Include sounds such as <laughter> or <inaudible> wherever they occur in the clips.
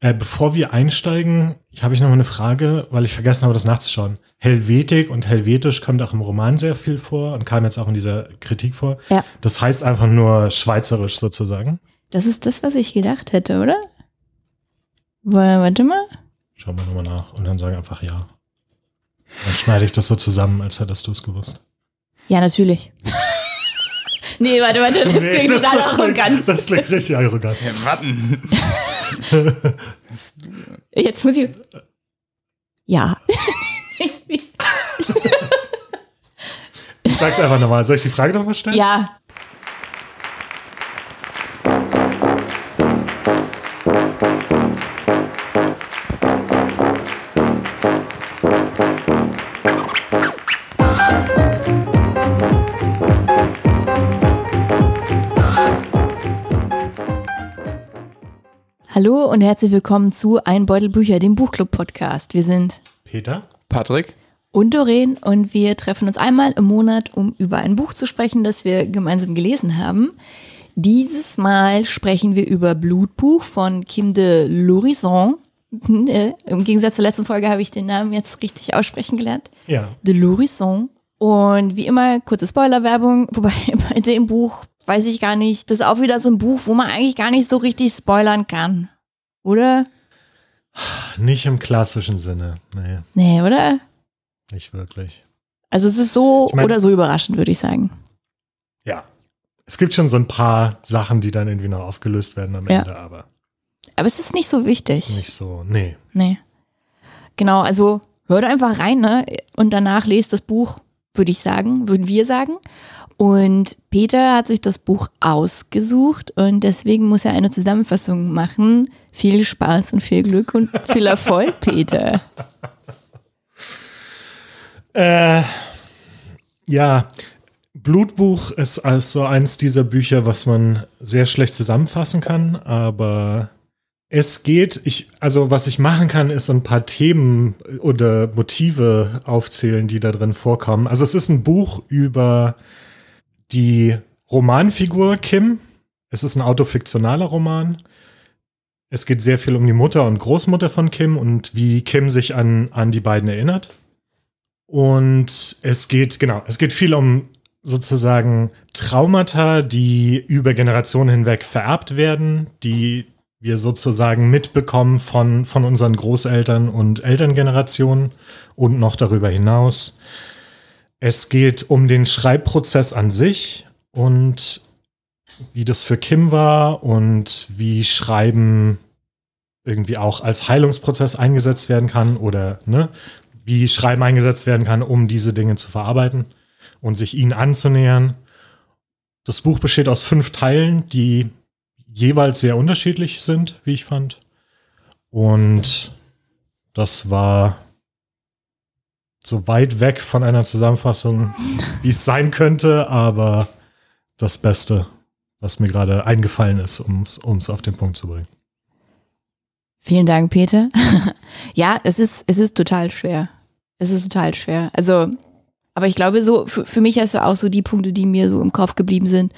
Äh, bevor wir einsteigen, habe ich noch mal eine Frage, weil ich vergessen habe, das nachzuschauen. Helvetik und Helvetisch kommt auch im Roman sehr viel vor und kam jetzt auch in dieser Kritik vor. Ja. Das heißt einfach nur schweizerisch sozusagen. Das ist das, was ich gedacht hätte, oder? Warte mal. Schauen wir nochmal nach und dann sagen einfach ja. Dann schneide ich das so zusammen, als hättest du es gewusst. Ja, natürlich. <laughs> nee, warte, warte, das Nee, klingt total das arrogant. Das klingt richtig arrogant. Ja, warten. <laughs> Jetzt muss ich. Ja. Ich <laughs> sag's einfach nochmal. Soll ich die Frage nochmal stellen? ja. Hallo und herzlich willkommen zu Ein Beutel Bücher, dem Buchclub-Podcast. Wir sind Peter? Patrick? und Doreen und wir treffen uns einmal im Monat, um über ein Buch zu sprechen, das wir gemeinsam gelesen haben. Dieses Mal sprechen wir über Blutbuch von Kim de Lorison. <laughs> Äh, Im Gegensatz zur letzten Folge habe ich den Namen jetzt richtig aussprechen gelernt. Ja. De Lorison. Und wie immer, kurze Spoilerwerbung, <laughs> wobei bei dem Buch weiß ich gar nicht, das ist auch wieder so ein Buch, wo man eigentlich gar nicht so richtig spoilern kann. Oder? Nicht im klassischen Sinne. Nee, Nee, oder? nicht wirklich. Also es ist so Ich mein- oder so überraschend, würde ich sagen. Ja. Es gibt schon so ein paar Sachen, die dann irgendwie noch aufgelöst werden am Ja. Ende, aber Aber es ist nicht so wichtig. nicht so. Nee. Nee. Genau, also hört einfach rein, ne? Und danach lest das Buch, würde ich sagen, würden wir sagen. Und Peter hat sich das Buch ausgesucht und deswegen muss er eine Zusammenfassung machen. Viel Spaß und viel Glück und viel Erfolg, <laughs> Peter. Äh, ja, Blutbuch ist also eins dieser Bücher, was man sehr schlecht zusammenfassen kann, aber es geht, ich, also was ich machen kann, ist ein paar Themen oder Motive aufzählen, die da drin vorkommen. Also es ist ein Buch über die Romanfigur Kim. Es ist ein autofiktionaler Roman. Es geht sehr viel um die Mutter und Großmutter von Kim und wie Kim sich an, an die beiden erinnert. Und es geht, genau, es geht viel um sozusagen Traumata, die über Generationen hinweg vererbt werden, die wir sozusagen mitbekommen von, von unseren Großeltern und Elterngenerationen und noch darüber hinaus. Es geht um den Schreibprozess an sich und wie das für Kim war und wie Schreiben irgendwie auch als Heilungsprozess eingesetzt werden kann oder ne, wie Schreiben eingesetzt werden kann, um diese Dinge zu verarbeiten und sich ihnen anzunähern. Das Buch besteht aus fünf Teilen, die jeweils sehr unterschiedlich sind, wie ich fand. Und das war so weit weg von einer Zusammenfassung, <laughs> wie es sein könnte, aber das Beste, was mir gerade eingefallen ist, um es auf den Punkt zu bringen. Vielen Dank, Peter. <laughs> ja, es ist, es ist total schwer. Es ist total schwer. Also, aber ich glaube, so, für, für mich hast du auch so die Punkte, die mir so im Kopf geblieben sind.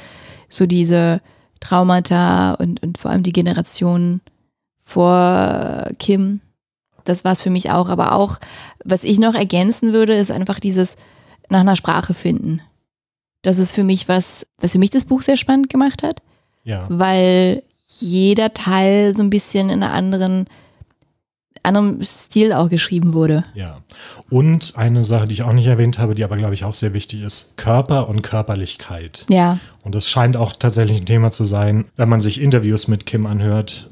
So diese Traumata und, und vor allem die Generationen vor Kim. Das war es für mich auch. Aber auch, was ich noch ergänzen würde, ist einfach dieses nach einer Sprache finden. Das ist für mich was, was für mich das Buch sehr spannend gemacht hat Ja. weil jeder Teil so ein bisschen in einer anderen, anderem Stil auch geschrieben wurde. Ja. Und eine Sache, die ich auch nicht erwähnt habe, die aber, glaube ich, auch sehr wichtig ist, Körper und Körperlichkeit. Ja, Und das scheint auch tatsächlich ein Thema zu sein, wenn man sich Interviews mit Kim anhört,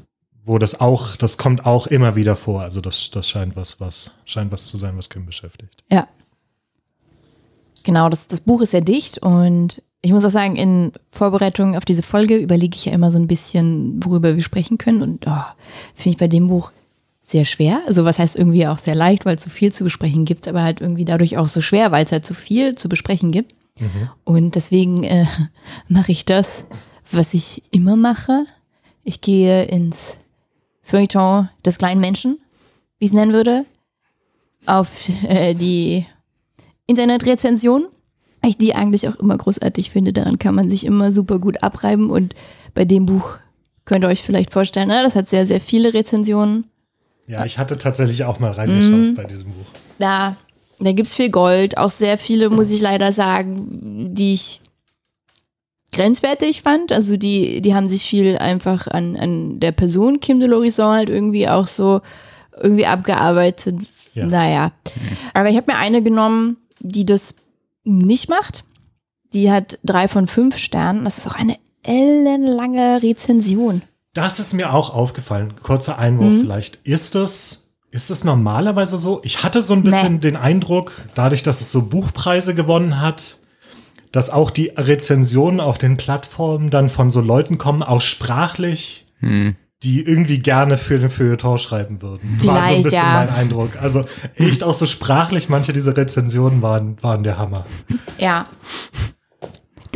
wo das auch, das kommt auch immer wieder vor. Also das, das scheint was, was, scheint was zu sein, was Kim beschäftigt. ja. Genau, das, das Buch ist sehr dicht und ich muss auch sagen, in Vorbereitung auf diese Folge überlege ich ja immer so ein bisschen, worüber wir sprechen können. Und oh, finde ich bei dem Buch sehr schwer. Also was heißt irgendwie auch sehr leicht, weil es so viel zu besprechen gibt, aber halt irgendwie dadurch auch so schwer, weil es halt so viel zu besprechen gibt. Und deswegen äh, <laughs> mache ich das, was ich immer mache. Ich gehe ins Feuilleton des kleinen Menschen, wie ich es nennen würde, auf äh, die Internetrezension. Ich die eigentlich auch immer großartig finde. Daran kann man sich immer super gut abreiben und bei dem Buch Könnt ihr euch vielleicht vorstellen, ne? das hat sehr, sehr viele Rezensionen. Ja, ich hatte tatsächlich auch mal reingeschaut Mhm. bei diesem Buch. Da, da gibt es viel Gold, auch sehr viele, muss ich leider sagen, die ich grenzwertig fand. Also die, die haben sich viel einfach an, an der Person Kim de Lorison halt irgendwie auch so irgendwie abgearbeitet. Ja. Naja. Aber ich habe mir eine genommen, die das nicht macht. Die hat drei von fünf Sternen. Das ist auch eine ellenlange Rezension. Das ist mir auch aufgefallen. Kurzer Einwurf Mhm. vielleicht. Ist das, ist das normalerweise so? Ich hatte so ein bisschen Nee. den Eindruck, dadurch, dass es so Buchpreise gewonnen hat, dass auch die Rezensionen auf den Plattformen dann von so Leuten kommen, auch sprachlich, die irgendwie gerne für den Feuilleton schreiben würden. War so ein Vielleicht, bisschen ja. mein Eindruck. Also echt auch so sprachlich, manche dieser Rezensionen waren, waren der Hammer. Ja.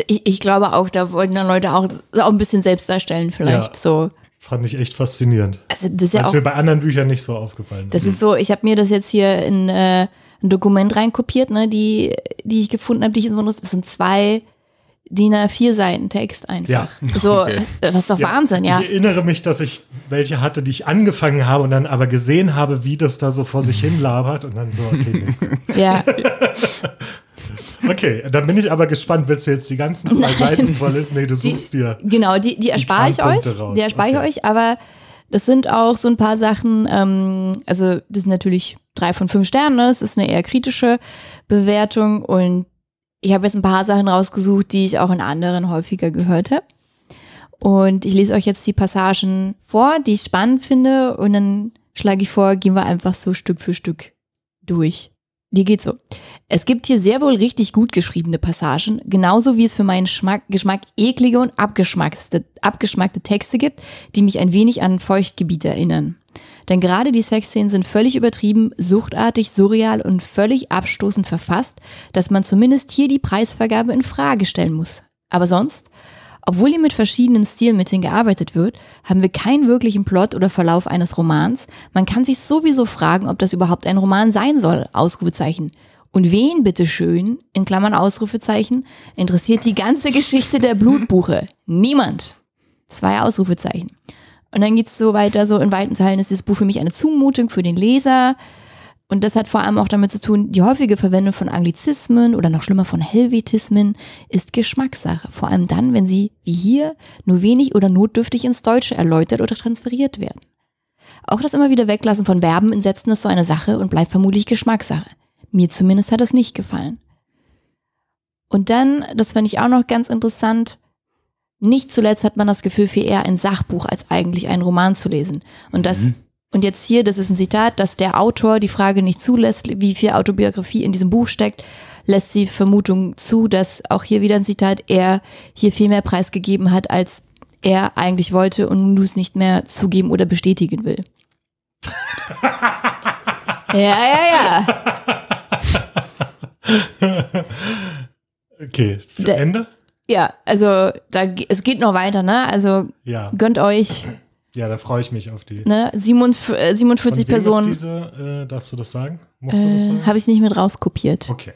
Ich, ich glaube auch, da wollten dann Leute auch, auch ein bisschen selbst darstellen, vielleicht Ja. so. Fand ich echt faszinierend. Also das ist ja Als auch, mir bei anderen Büchern nicht so aufgefallen das ist so, ich habe mir das jetzt hier in äh, ein Dokument reinkopiert, ne, die, die ich gefunden habe, die ich in so das sind zwei DIN A4 Seiten Text einfach. Ja. So, <laughs> Okay. das ist doch Wahnsinn, ja. Ich erinnere mich, dass ich welche hatte, die ich angefangen habe und dann aber gesehen habe, wie das da so vor sich hin labert und dann so, okay, <laughs> Mist. Ja, <laughs> Okay, dann bin ich aber gespannt. Willst du jetzt die ganzen zwei Seiten vorlesen? Nee, du Die- suchst dir. genau, die, die erspare ich euch. Raus, Die erspare ich okay. euch, aber das sind auch so ein paar Sachen, ähm, also das sind natürlich drei von fünf Sternen, ne? es ist eine eher kritische Bewertung und ich habe jetzt ein paar Sachen rausgesucht, die ich auch in anderen häufiger gehört habe. Und ich lese euch jetzt die Passagen vor, die ich spannend finde und dann schlage ich vor, gehen wir einfach so Stück für Stück durch. Die geht so. Es gibt hier sehr wohl richtig gut geschriebene Passagen, genauso wie es für meinen Schmack, Geschmack eklige und abgeschmackste, abgeschmackte Texte gibt, die mich ein wenig an Feuchtgebiete erinnern. Denn gerade die Sexszenen sind völlig übertrieben, suchtartig, surreal und völlig abstoßend verfasst, dass man zumindest hier die Preisvergabe in Frage stellen muss. Aber sonst, obwohl hier mit verschiedenen Stilmitteln gearbeitet wird, haben wir keinen wirklichen Plot oder Verlauf eines Romans. Man kann sich sowieso fragen, ob das überhaupt ein Roman sein soll. Ausrufezeichen. Und wen, bitteschön, in Klammern Ausrufezeichen, interessiert die ganze Geschichte der Blutbuche? Niemand. Zwei Ausrufezeichen. Und dann geht's so weiter, so in weiten Teilen ist dieses Buch für mich eine Zumutung für den Leser. Und das hat vor allem auch damit zu tun, die häufige Verwendung von Anglizismen oder noch schlimmer von Helvetismen ist Geschmackssache. Vor allem dann, wenn sie, wie hier, nur wenig oder notdürftig ins Deutsche erläutert oder transferiert werden. Auch das immer wieder Weglassen von Verben in Sätzen ist so eine Sache und bleibt vermutlich Geschmackssache. Mir zumindest hat es nicht gefallen. Und dann, das fand ich auch noch ganz interessant, nicht zuletzt hat man das Gefühl, viel eher ein Sachbuch als eigentlich einen Roman zu lesen. Und das, und jetzt hier, das ist ein Zitat, dass der Autor die Frage nicht zulässt, wie viel Autobiografie in diesem Buch steckt, lässt die Vermutung zu, dass auch hier wieder ein Zitat, er hier viel mehr preisgegeben hat, als er eigentlich wollte und nun es nicht mehr zugeben oder bestätigen will. <laughs> ja, ja, ja. <laughs> Okay, Der- Ende? Ja, also da, es geht noch weiter, ne? Also Ja. gönnt euch, Ja, da freue ich mich auf die. ne? 47, äh, 47 Von wem Personen. Ist diese, äh, darfst du das sagen? Musst du das Äh, sagen? Habe ich nicht mit rauskopiert. Okay.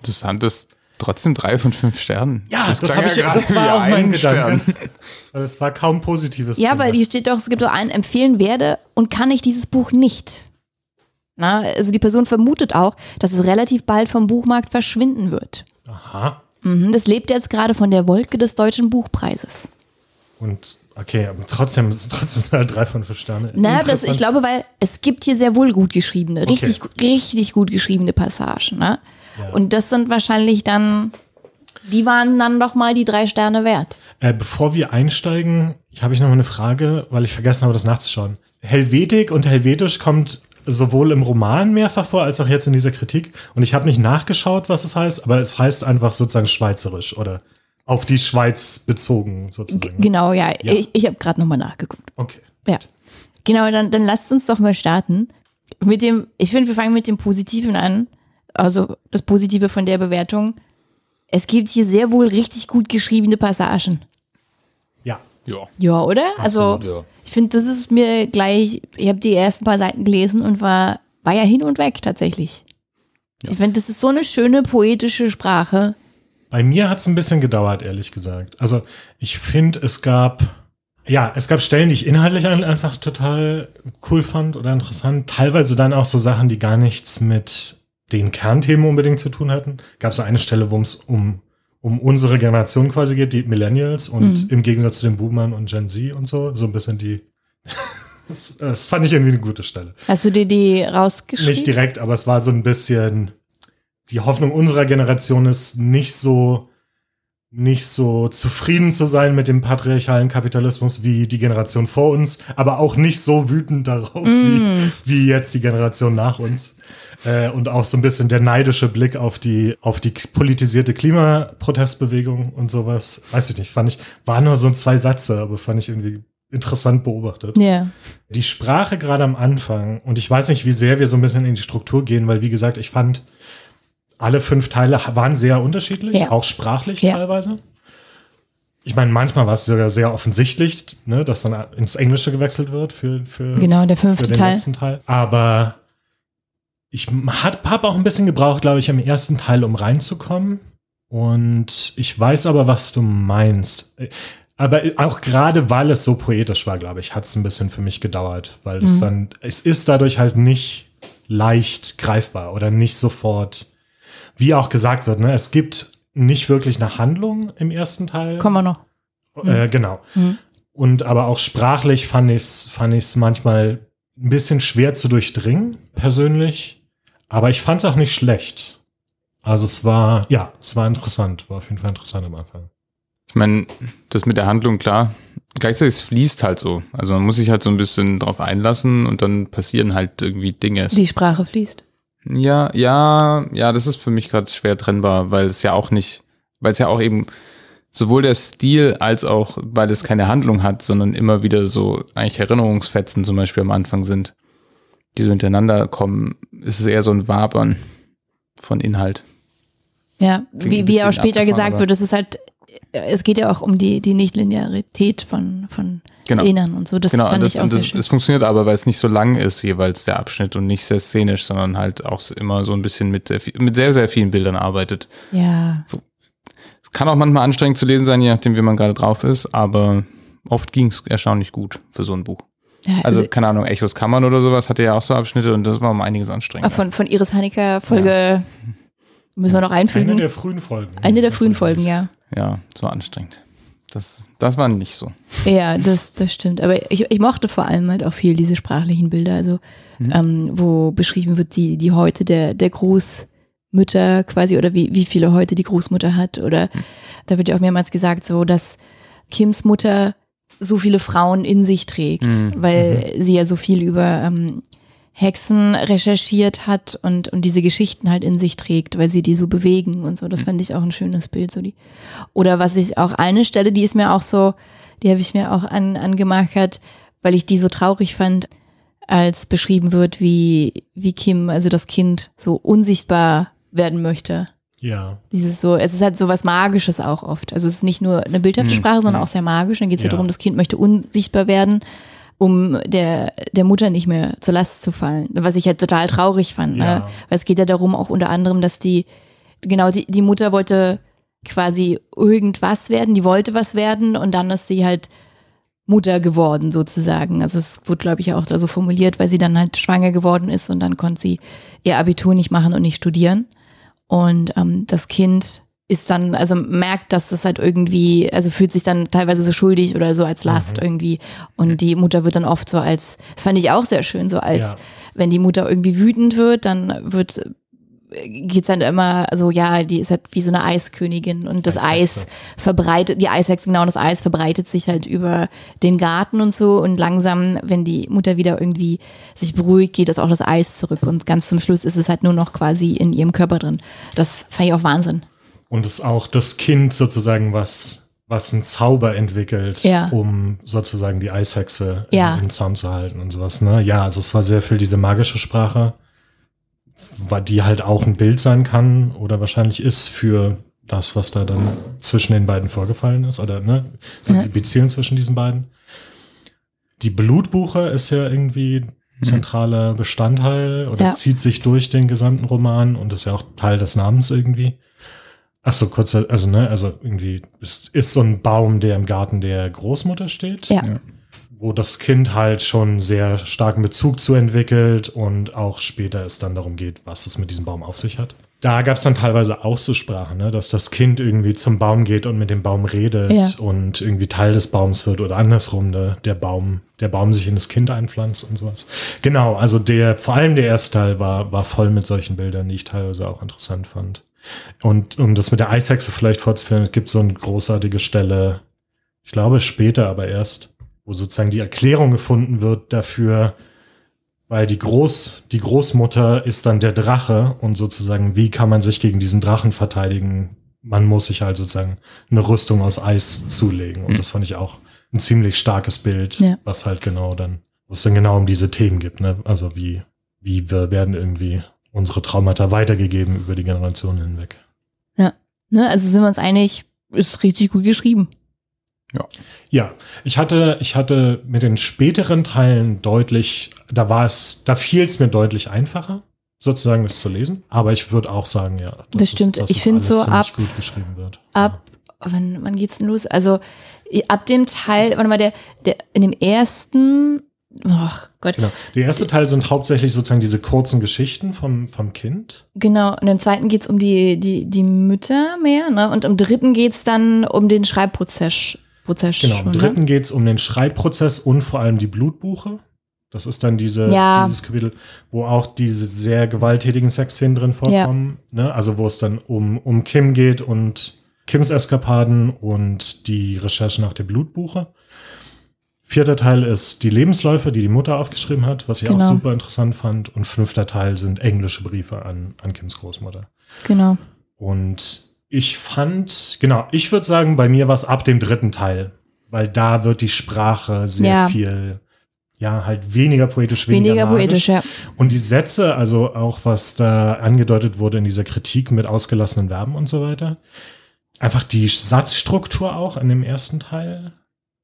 Interessant ist trotzdem drei von fünf Sternen. Ja, das, hab ich, gerade das war auch mein ein Gedanke. Stern. Weil <laughs> es war kaum Positives. Ja, drin. weil hier steht doch, es gibt doch einen empfehlen werde und kann ich dieses Buch nicht. Na, also die Person vermutet auch, dass es relativ bald vom Buchmarkt verschwinden wird. Aha. Mhm, das lebt jetzt gerade von der Wolke des deutschen Buchpreises. Und okay, aber trotzdem, trotzdem sind <laughs> halt drei von fünf Sterne. Na, das, ich glaube, weil es gibt hier sehr wohl gut geschriebene, richtig, richtig gut geschriebene Passagen. Ne? Ja. Und das sind wahrscheinlich dann, die waren dann doch mal die drei Sterne wert. Äh, bevor wir einsteigen, habe ich noch mal eine Frage, weil ich vergessen habe, das nachzuschauen. Helvetik und Helvetisch kommt sowohl im Roman mehrfach vor, als auch jetzt in dieser Kritik. Und ich habe nicht nachgeschaut, was es heißt, aber es heißt einfach sozusagen schweizerisch oder auf die Schweiz bezogen G sozusagen. genau, ja. Ja. Ich, ich habe gerade nochmal nachgeguckt. Okay. Ja. Genau, dann, dann lasst uns doch mal starten. Mit dem, ich finde, wir fangen mit dem Positiven an. Also das Positive von der Bewertung. Es gibt hier sehr wohl richtig gut geschriebene Passagen. Ja. Ja. Ja, oder? also ja. Ich finde, das ist mir gleich, ich habe die ersten paar Seiten gelesen und war, war ja hin und weg tatsächlich. Ich finde, das ist so eine schöne poetische Sprache. Bei mir hat es ein bisschen gedauert, ehrlich gesagt. Also ich finde, es gab, ja, es gab Stellen, die ich inhaltlich ein- einfach total cool fand oder interessant. Teilweise dann auch so Sachen, die gar nichts mit den Kernthemen unbedingt zu tun hatten. Gab so eine Stelle, wo es um, um unsere Generation quasi geht, die Millennials und Mhm. im Gegensatz zu den Boomern und Gen Z und so, so ein bisschen die. <laughs> das, das fand ich irgendwie eine gute Stelle. Hast du dir die rausgeschrieben? Nicht direkt, aber es war so ein bisschen, die Hoffnung unserer Generation ist nicht so, nicht so zufrieden zu sein mit dem patriarchalen Kapitalismus wie die Generation vor uns, aber auch nicht so wütend darauf wie, wie jetzt die Generation nach uns. Äh, und auch so ein bisschen der neidische Blick auf die, auf die politisierte Klimaprotestbewegung und sowas. Weiß ich nicht, fand ich, war nur so zwei Sätze, aber fand ich irgendwie interessant beobachtet Ja. die Sprache gerade am Anfang, und ich weiß nicht, wie sehr wir so ein bisschen in die Struktur gehen, weil wie gesagt, ich fand, alle fünf Teile waren sehr unterschiedlich, Ja. auch sprachlich Ja. teilweise. Ich meine, manchmal war es sogar sehr offensichtlich, ne, dass dann ins Englische gewechselt wird für, für, Genau, der für fünfte den Teil. letzten Teil. Aber ich habe auch ein bisschen gebraucht, glaube ich, im ersten Teil, um reinzukommen. Und ich weiß aber, was du meinst. Aber auch gerade, weil es so poetisch war, glaube ich, hat es ein bisschen für mich gedauert, weil es Mhm. dann, es ist dadurch halt nicht leicht greifbar oder nicht sofort, wie auch gesagt wird, ne, es gibt nicht wirklich eine Handlung im ersten Teil. Kommen wir noch. Äh, genau. Mhm. Und aber auch sprachlich fand ich es fand ich's manchmal ein bisschen schwer zu durchdringen, persönlich. Aber ich fand es auch nicht schlecht. Also es war, ja, es war interessant. War auf jeden Fall interessant am Anfang. Ich meine, das mit der Handlung, klar. Gleichzeitig es fließt halt so. Also man muss sich halt so ein bisschen drauf einlassen und dann passieren halt irgendwie Dinge. Die Sprache fließt. Ja, ja, ja, das ist für mich gerade schwer trennbar, weil es ja auch nicht, weil es ja auch eben sowohl der Stil als auch, weil es keine Handlung hat, sondern immer wieder so eigentlich Erinnerungsfetzen zum Beispiel am Anfang sind, die so hintereinander kommen, ist es eher so ein Wabern von Inhalt. Ja, wie, wie auch später gesagt wird, es ist halt, es geht ja auch um die, die Nichtlinearität von, von Genau. Erinnern und so. Das genau, fand und das, ich auch und das, es funktioniert aber, weil es nicht so lang ist jeweils der Abschnitt und nicht sehr szenisch, sondern halt auch immer so ein bisschen mit sehr, mit sehr, sehr vielen Bildern arbeitet. Ja, Es kann auch manchmal anstrengend zu lesen sein, je nachdem, wie man gerade drauf ist, aber oft ging es erstaunlich gut für so ein Buch. ja Also, also, keine Ahnung, Echos Kammern oder sowas hatte ja auch so Abschnitte und das war um einiges anstrengender. von, von Iris Hanecker Folge müssen wir noch Eine einfügen. der frühen Folgen. Eine der frühen Folgen, ja. Ja, so anstrengend. Das, das war nicht so. Ja, das, das stimmt. Aber ich, ich mochte vor allem halt auch viel diese sprachlichen Bilder, also ähm, wo beschrieben wird, die, die Häute der, der Großmütter quasi oder wie, wie viele Häute die Großmutter hat. Oder da wird ja auch mehrmals gesagt, so dass Kims Mutter so viele Frauen in sich trägt, Mhm. weil sie ja so viel über ähm, Hexen recherchiert hat und, und diese Geschichten halt in sich trägt, weil sie die so bewegen und so. Das fand ich auch ein schönes Bild. So die. Oder was ich auch eine Stelle, die ist mir auch so, die habe ich mir auch an, angemarkert, weil ich die so traurig fand, als beschrieben wird, wie, wie Kim, also das Kind, so unsichtbar werden möchte. Ja. Dieses so, es ist halt so was Magisches auch oft. Also es ist nicht nur eine bildhafte Mhm. Sprache, sondern auch sehr magisch. Dann geht es ja. Ja. darum, das Kind möchte unsichtbar werden, um der, der Mutter nicht mehr zur Last zu fallen. Was ich halt total traurig fand. Ja. Ne? Weil es geht ja darum auch unter anderem, dass die, genau, die, die Mutter wollte quasi irgendwas werden, die wollte was werden und dann ist sie halt Mutter geworden sozusagen. Also es wurde, glaube ich, auch da so formuliert, weil sie dann halt schwanger geworden ist und dann konnte sie ihr Abitur nicht machen und nicht studieren. Und ähm, das Kind ist dann, also merkt, dass das halt irgendwie, also fühlt sich dann teilweise so schuldig oder so als Last irgendwie. Und die Mutter wird dann oft so als, das fand ich auch sehr schön, so als, Ja. wenn die Mutter irgendwie wütend wird, dann wird geht's dann immer so, ja, die ist halt wie so eine Eiskönigin und das Eishexe. Eis verbreitet, die Eishexe, genau, und das Eis verbreitet sich halt über den Garten und so und langsam, wenn die Mutter wieder irgendwie sich beruhigt, geht das auch das Eis zurück und ganz zum Schluss ist es halt nur noch quasi in ihrem Körper drin. Das fand ich auch Wahnsinn. Und es auch das Kind sozusagen, was, was einen Zauber entwickelt, Ja. um sozusagen die Eishexe Ja. in, in Zaum zu halten und sowas. Ne? Ja, also es war sehr viel diese magische Sprache, weil die halt auch ein Bild sein kann oder wahrscheinlich ist für das, was da dann zwischen den beiden vorgefallen ist. Oder ne? So Ja. die Beziehung zwischen diesen beiden. Die Blutbuche ist ja irgendwie zentraler Bestandteil oder Ja. zieht sich durch den gesamten Roman und ist ja auch Teil des Namens irgendwie. Ach so, kurz, also ne, also irgendwie ist, ist so ein Baum, der im Garten der Großmutter steht, Ja. Ja. Wo das Kind halt schon sehr starken Bezug zu entwickelt und auch später es dann darum geht, was es mit diesem Baum auf sich hat. Da gab es dann teilweise auch so Sprachen, ne, dass das Kind irgendwie zum Baum geht und mit dem Baum redet Ja. und irgendwie Teil des Baums wird oder andersrum, ne, der Baum, der Baum sich in das Kind einpflanzt und sowas. Genau, also der, vor allem der erste Teil war, war voll mit solchen Bildern, die ich teilweise auch interessant fand. Und um das mit der Eishexe vielleicht fortzuführen, es gibt so eine großartige Stelle, ich glaube später aber erst, wo sozusagen die Erklärung gefunden wird dafür, weil die Groß, die Großmutter ist dann der Drache und sozusagen, wie kann man sich gegen diesen Drachen verteidigen? Man muss sich halt sozusagen eine Rüstung aus Eis zulegen. Und das fand ich auch ein ziemlich starkes Bild, Ja. was halt genau dann, wo es dann genau um diese Themen gibt, ne? Also wie, wie wir werden irgendwie unsere Traumata weitergegeben über die Generationen hinweg. Ne? Also sind wir uns einig, ist richtig gut geschrieben. Ja, ich hatte, ich hatte mit den späteren Teilen deutlich, da war es, da fiel es mir deutlich einfacher, sozusagen das zu lesen. Aber ich würde auch sagen, ja, dass Das stimmt. Es, dass Ich es find alles so ab- gut geschrieben wird. Ab, wann, wann geht's denn los? Also ab dem Teil, warte mal, der, der in dem ersten, oh Gott, Genau. Der erste Teil sind hauptsächlich sozusagen diese kurzen Geschichten vom, vom Kind. genau. Und im zweiten geht's um die, die, die Mütter mehr, ne? Und im dritten geht's dann um den Schreibprozess. Prozess Genau. Im ne? dritten geht es um den Schreibprozess und vor allem die Blutbuche. Das ist dann diese, Ja. dieses Kapitel, wo auch diese sehr gewalttätigen Sexszenen drin vorkommen. Ne? Also wo es dann um, um Kim geht und Kims Eskapaden und die Recherche nach der Blutbuche. Vierter Teil ist die Lebensläufe, die die Mutter aufgeschrieben hat, was ich auch Genau. super interessant fand. Und fünfter Teil sind englische Briefe an, an Kims Großmutter. Genau. Und ich fand, genau, ich würde sagen, bei mir war es ab dem dritten Teil, weil da wird die Sprache sehr Ja. viel, ja, halt weniger poetisch, weniger, Weniger magisch. poetisch, ja. Und die Sätze, also auch was da angedeutet wurde in dieser Kritik mit ausgelassenen Verben und so weiter. Einfach die Satzstruktur auch in dem ersten Teil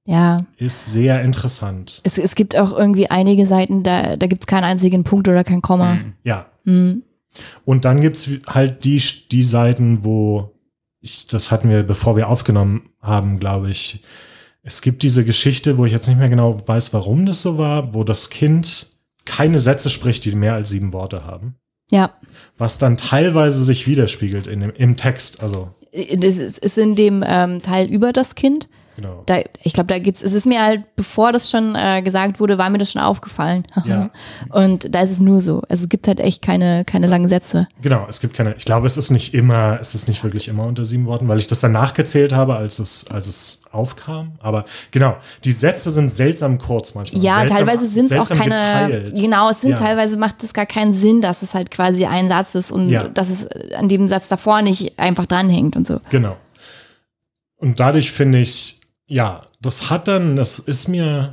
Ja. ist sehr interessant. Es, es gibt auch irgendwie einige Seiten, da, da gibt's keinen einzigen Punkt oder kein Komma. Mhm. Ja. Mhm. Und dann gibt's halt die, die Seiten, wo ich, das hatten wir, bevor wir aufgenommen haben, glaube ich. Es gibt diese Geschichte, wo ich jetzt nicht mehr genau weiß, warum das so war, wo das Kind keine Sätze spricht, die mehr als sieben Worte haben. Ja. Was dann teilweise sich widerspiegelt in dem, im Text. Also, Das ist, ist in dem ähm, Teil über das Kind. Genau. Da, ich glaube, da gibt's, es ist mir halt, bevor das schon äh, gesagt wurde, war mir das schon aufgefallen. <laughs> Ja. Und da ist es nur so. Also es gibt halt echt keine, keine langen Sätze. Genau, es gibt keine, ich glaube, es ist nicht immer, es ist nicht wirklich immer unter sieben Worten, weil ich das dann nachgezählt habe, als es, als es aufkam. Aber genau, die Sätze sind seltsam kurz manchmal. Ja, seltsam, teilweise sind es auch keine. geteilt. Genau, es sind Ja. teilweise macht es gar keinen Sinn, dass es halt quasi ein Satz ist und Ja. dass es an dem Satz davor nicht einfach dranhängt und so. Genau. Und dadurch finde ich, ja, das hat dann, das ist mir,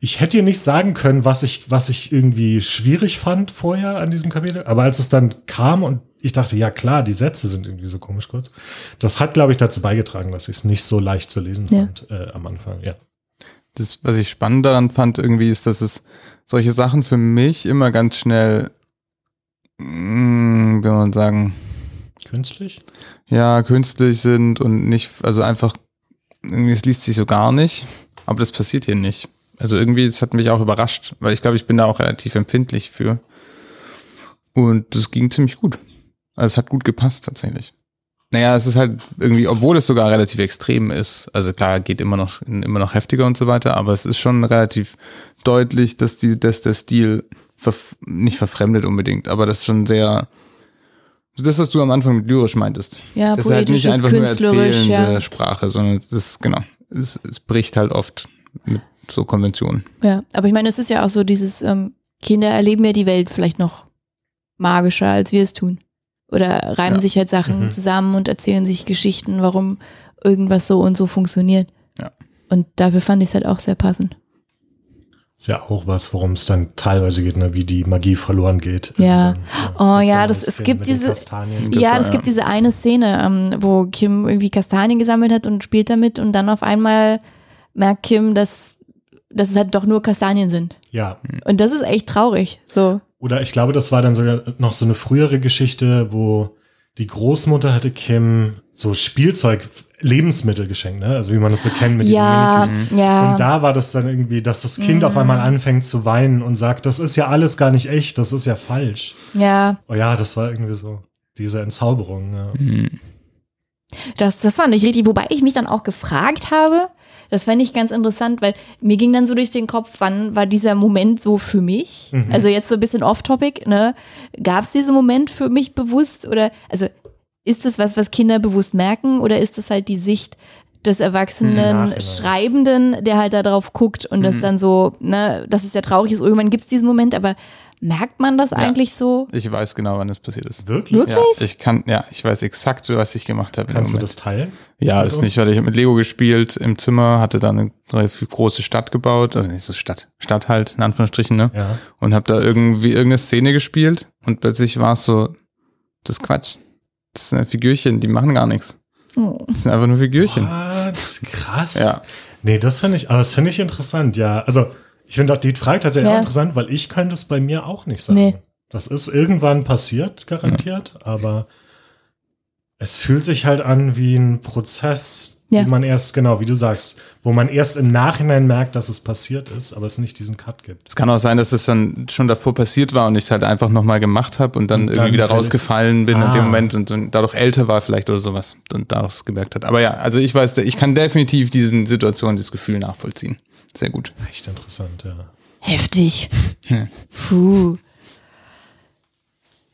ich hätte dir nicht sagen können, was ich, was ich irgendwie schwierig fand vorher an diesem Kapitel, aber als es dann kam und ich dachte, ja klar, die Sätze sind irgendwie so komisch kurz, das hat, glaube ich, dazu beigetragen, dass ich es nicht so leicht zu lesen Ja. fand äh, am Anfang, ja. Das, was ich spannend daran fand, irgendwie, ist, dass es solche Sachen für mich immer ganz schnell, mh, wie man sagen, Künstlich? ja, künstlich sind und nicht, also einfach, irgendwie, es liest sich so gar nicht, aber das passiert hier nicht. Also irgendwie, es hat mich auch überrascht, weil ich glaube, ich bin da auch relativ empfindlich für. Und das ging ziemlich gut. Also es hat gut gepasst tatsächlich. Naja, es ist halt irgendwie, obwohl es sogar relativ extrem ist, also klar, geht immer noch, immer noch heftiger und so weiter, aber es ist schon relativ deutlich, dass die, dass der Stil verf nicht verfremdet unbedingt, aber das schon sehr, das, was du am Anfang mit lyrisch meintest. Ja, das ist halt nicht poetisch, einfach nur erzählende ja. Sprache, sondern es ist, genau, es, es bricht halt oft mit so Konventionen. Ja, aber ich meine, es ist ja auch so dieses, ähm, Kinder erleben ja die Welt vielleicht noch magischer, als wir es tun. Oder reimen Ja. sich halt Sachen Mhm. zusammen und erzählen sich Geschichten, warum irgendwas so und so funktioniert. Ja. Und dafür fand ich es halt auch sehr passend. Ist ja auch was, worum es dann teilweise geht, ne, wie die Magie verloren geht. Ja. Irgendwann, Oh Mit ja, das- es gibt diese- Kastanien. Ja, es gibt diese eine Szene, ähm, wo Kim irgendwie Kastanien gesammelt hat und spielt damit und dann auf einmal merkt Kim, dass, dass es halt doch nur Kastanien sind. Ja, Und das ist echt traurig. So. Oder ich glaube, das war dann sogar noch so eine frühere Geschichte, wo die Großmutter hatte Kim so Spielzeug, Lebensmittel geschenkt, ne? Also wie man das so kennt mit Ja, diesen ja. Und da war das dann irgendwie, dass das Kind auf Mhm. einmal anfängt zu weinen und sagt, das ist ja alles gar nicht echt, das ist ja falsch. ja. Oh ja, das war irgendwie so diese Entzauberung. Ja. Hm. Das, das fand ich richtig, wobei ich mich dann auch gefragt habe, das fände ich ganz interessant, weil mir ging dann so durch den Kopf, wann war dieser Moment so für mich? Mhm. Also jetzt so ein bisschen off-topic, ne? Gab es diesen Moment für mich bewusst oder, also ist das was, was Kinder bewusst merken oder ist das halt die Sicht des Im erwachsenen Nachhinein. Schreibenden, der halt da drauf guckt und das Mhm. dann so, ne, dass es ja traurig ist, irgendwann gibt es diesen Moment, aber merkt man das eigentlich so? Ich weiß genau, wann das passiert ist. Wirklich? Wirklich? Ja, ich kann, ja, ich weiß exakt, was ich gemacht habe. Kannst du das teilen? Ja, das nicht, weil ich habe mit Lego gespielt im Zimmer, hatte da eine relativ große Stadt gebaut, oder nicht so Stadt, Stadt halt, in Anführungsstrichen, ne? Ja. Und habe da irgendwie irgendeine Szene gespielt und plötzlich war es so, das ist Quatsch. Das sind Figürchen, die machen gar nichts. Oh. Das sind einfach nur Figürchen. What? Krass. Ja. Nee, das finde ich, aber das finde ich interessant, ja. Also, ich finde auch die Frage tatsächlich Ja. auch interessant, weil ich könnte es bei mir auch nicht sagen. Nee. Das ist irgendwann passiert, garantiert, aber es fühlt sich halt an wie ein Prozess, Ja. man erst, genau, wie du sagst, wo man erst im Nachhinein merkt, dass es passiert ist, aber es nicht diesen Cut gibt. Es kann auch sein, dass es dann schon davor passiert war und ich es halt einfach nochmal gemacht habe und dann Und dann irgendwie wieder rausgefallen bin in Ah. dem Moment und, dann dadurch älter war vielleicht oder sowas und daraus gemerkt hat. Aber ja, also ich weiß, ich kann definitiv diesen Situationen, dieses Gefühl nachvollziehen. Sehr gut. Echt interessant, ja. Heftig. Ja. Puh.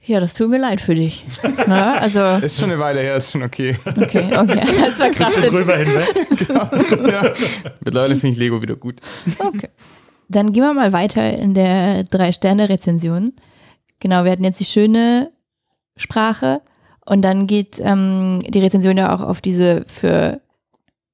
Ja, das tut mir leid für dich. <laughs> Na, also, Ist schon eine Weile her, ist schon okay. okay, okay. <laughs> Das war krass. Bisschen drüber hinweg. <laughs> ja. Mittlerweile finde ich Lego wieder gut. Okay. Dann gehen wir mal weiter in der Drei-Sterne-Rezension. Genau, wir hatten jetzt die schöne Sprache und dann geht ähm, die Rezension ja auch auf diese für,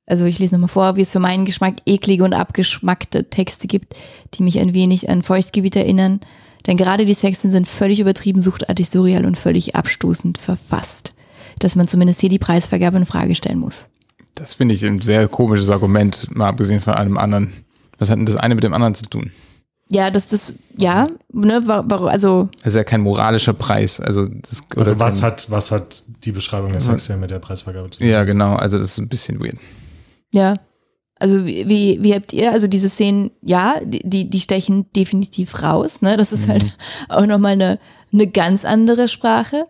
also ich lese nochmal vor, wie es für meinen Geschmack eklige und abgeschmackte Texte gibt, die mich ein wenig an Feuchtgebiet erinnern. Denn gerade die Sexen sind völlig übertrieben, suchtartig, surreal und völlig abstoßend verfasst. Dass man zumindest hier die Preisvergabe in Frage stellen muss. Das finde ich ein sehr komisches Argument, mal abgesehen von einem anderen. Was hat denn das eine mit dem anderen zu tun? Ja, das, das, ja, ne, wa- warum, also, Das ist ja kein moralischer Preis. Also, das, Also oder was kein, hat, was hat die Beschreibung der Sexszene mit der Preisvergabe zu tun? Ja, genau. Also, das ist ein bisschen weird. Ja. Also wie, wie, wie habt ihr, also diese Szenen, ja, die, die, stechen definitiv raus, ne? Das ist halt <laughs> auch nochmal eine, eine ganz andere Sprache.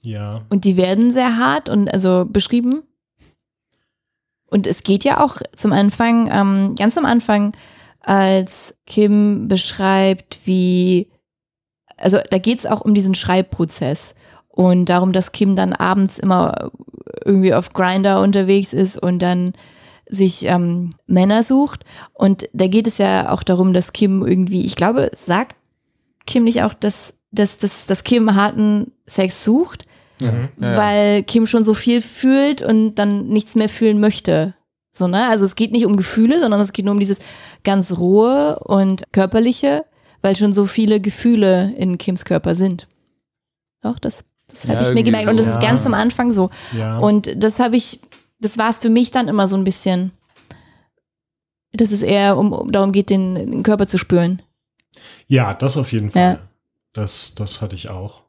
Ja. Und die werden sehr hart und also beschrieben. Und es geht ja auch zum Anfang, ähm, ganz am Anfang, als Kim beschreibt, wie, also da geht es auch um diesen Schreibprozess und darum, dass Kim dann abends immer irgendwie auf Grinder unterwegs ist und dann sich ähm, Männer sucht. Und da geht es ja auch darum, dass Kim irgendwie, ich glaube, sagt Kim nicht auch, dass, dass, dass, dass Kim harten Sex sucht, Mhm. Ja, ja. weil Kim schon so viel fühlt und dann nichts mehr fühlen möchte. So, ne? Also es geht nicht um Gefühle, sondern es geht nur um dieses ganz rohe und körperliche, weil schon so viele Gefühle in Kims Körper sind. Doch, das, das habe Ja, ich mir gemerkt. Und das so. ist Ja. ganz am Anfang so. Ja. Und das habe ich, das war es für mich dann immer so ein bisschen, dass es eher um, um darum geht, den, den Körper zu spüren. Ja, das auf jeden Fall. Ja. Das, das hatte ich auch,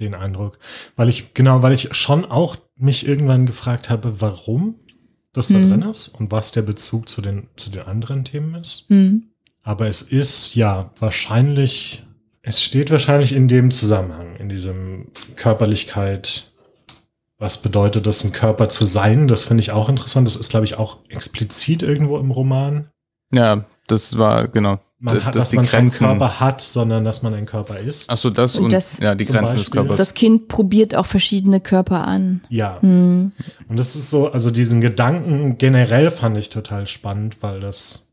den Eindruck. Weil ich, genau, weil ich schon auch mich irgendwann gefragt habe, warum das da Mhm. drin ist und was der Bezug zu den, zu den anderen Themen ist. Hm. Aber es ist ja wahrscheinlich, es steht wahrscheinlich in dem Zusammenhang, in diesem Körperlichkeit. Was bedeutet das, ein Körper zu sein? Das finde ich auch interessant. Das ist, glaube ich, auch explizit irgendwo im Roman. Ja, das war, genau. Man hat, dass dass die man keinen Grenzen. Körper hat, sondern dass man ein Körper ist. Achso, das Und und, das ja, die Grenzen des Beispiel- Körpers. Das Kind probiert auch verschiedene Körper an. Ja. Hm. Und das ist so, also diesen Gedanken generell fand ich total spannend, weil das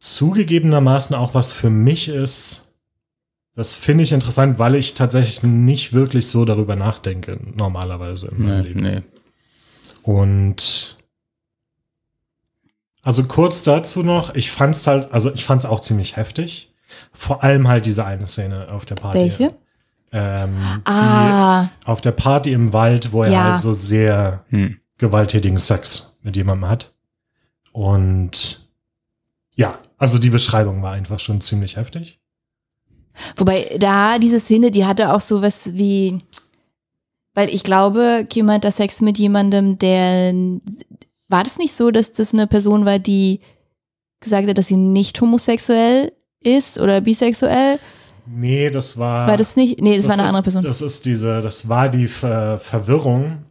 zugegebenermaßen auch was für mich ist. Das finde ich interessant, weil ich tatsächlich nicht wirklich so darüber nachdenke, normalerweise in meinem nee, Leben. nee. Und also kurz dazu noch, ich fand's halt, also ich fand's auch ziemlich heftig. Vor allem halt diese eine Szene auf der Party. Welche? Ähm, Ah, die auf der Party im Wald, wo er Ja. halt so sehr Hm. gewalttätigen Sex mit jemandem hat. Und ja, also die Beschreibung war einfach schon ziemlich heftig. Wobei da diese Szene, die hatte auch so was wie, Weil ich glaube, Kim hat da Sex mit jemandem, der. War das nicht so, dass das eine Person war, die gesagt hat, dass sie nicht homosexuell ist oder bisexuell? Nee, das war. War das nicht? Nee, das, war eine ist, andere Person. Das ist diese, das war die Ver Verwirrung.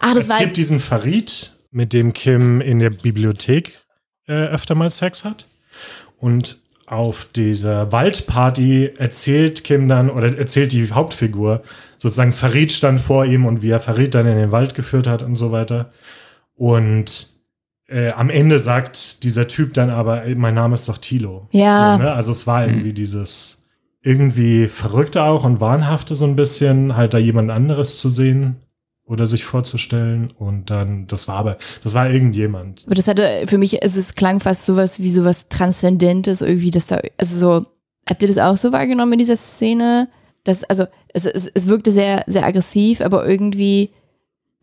Ah, das es war. gibt diesen Farid, mit dem Kim in der Bibliothek äh, öfter mal Sex hat. Und auf dieser Waldparty erzählt Kim dann, oder erzählt die Hauptfigur, sozusagen Farid stand vor ihm und wie er Farid dann in den Wald geführt hat und so weiter. Und äh, am Ende sagt dieser Typ dann aber, mein Name ist doch Tilo. Ja. So, ne? Also es war irgendwie dieses irgendwie Verrückte auch und Wahnhafte so ein bisschen, halt da jemand anderes zu sehen oder sich vorzustellen. Und dann, das war aber, das war irgendjemand. Aber das hatte für mich, also es klang fast sowas wie sowas Transzendentes irgendwie, dass da, also so, habt ihr das auch so wahrgenommen in dieser Szene? Das, also, es, es, es wirkte sehr, sehr aggressiv, aber irgendwie,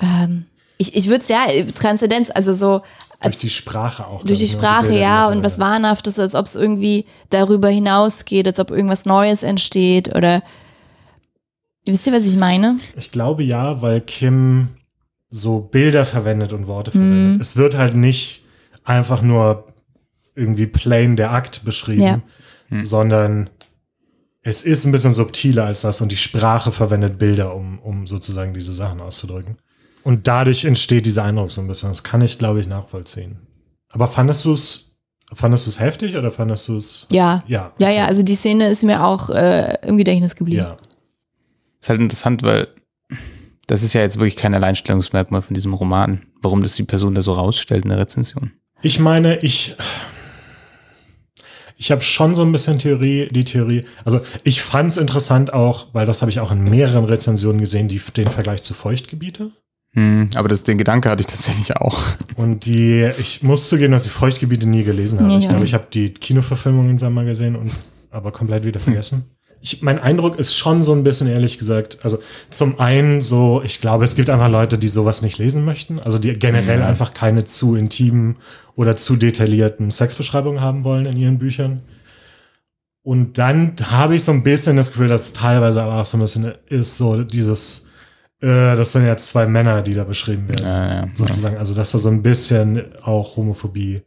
ähm, ich, ich würde es ja, Transzendenz, also so, Durch die Sprache auch. durch die ne? Sprache, Bilder, die ja, noch und was. Wahnhaftes, als ob es irgendwie darüber hinausgeht, als ob irgendwas Neues entsteht oder, wisst ihr, was ich meine? Ich glaube ja, weil Kim so Bilder verwendet und Worte verwendet. Es wird halt nicht einfach nur irgendwie plain der Akt beschrieben, Ja. sondern es ist ein bisschen subtiler als das und die Sprache verwendet Bilder, um, um sozusagen diese Sachen auszudrücken. Und dadurch entsteht dieser Eindruck so ein bisschen. Das kann ich, glaube ich, nachvollziehen. Aber fandest du es, fandest du es heftig oder fandest du es? Ja. Ja. Ja, ja, also die Szene ist mir auch äh, im Gedächtnis geblieben. Ja. Ist halt interessant, weil das ist ja jetzt wirklich kein Alleinstellungsmerkmal von diesem Roman, warum das die Person da so rausstellt in der Rezension. Ich meine, ich ich habe schon so ein bisschen Theorie, die Theorie. Also ich fand es interessant auch, weil das habe ich auch in mehreren Rezensionen gesehen, die den Vergleich zu Feuchtgebiete. Hm, aber das, den Gedanke hatte ich tatsächlich auch. Und die, ich muss zugeben, dass ich Feuchtgebiete nie gelesen habe. Nee, ich ja. glaube, ich habe die Kinoverfilmung irgendwann mal gesehen und aber komplett wieder vergessen. Ich, mein Eindruck ist schon so ein bisschen, ehrlich gesagt, also zum einen so, ich glaube, es gibt einfach Leute, die sowas nicht lesen möchten, also die generell Ja. einfach keine zu intimen oder zu detaillierten Sexbeschreibungen haben wollen in ihren Büchern. Und dann habe ich so ein bisschen das Gefühl, dass es teilweise aber auch so ein bisschen ist, so dieses, äh, das sind jetzt zwei Männer, die da beschrieben werden Ja, ja, ja. sozusagen. Also, dass da so ein bisschen auch Homophobie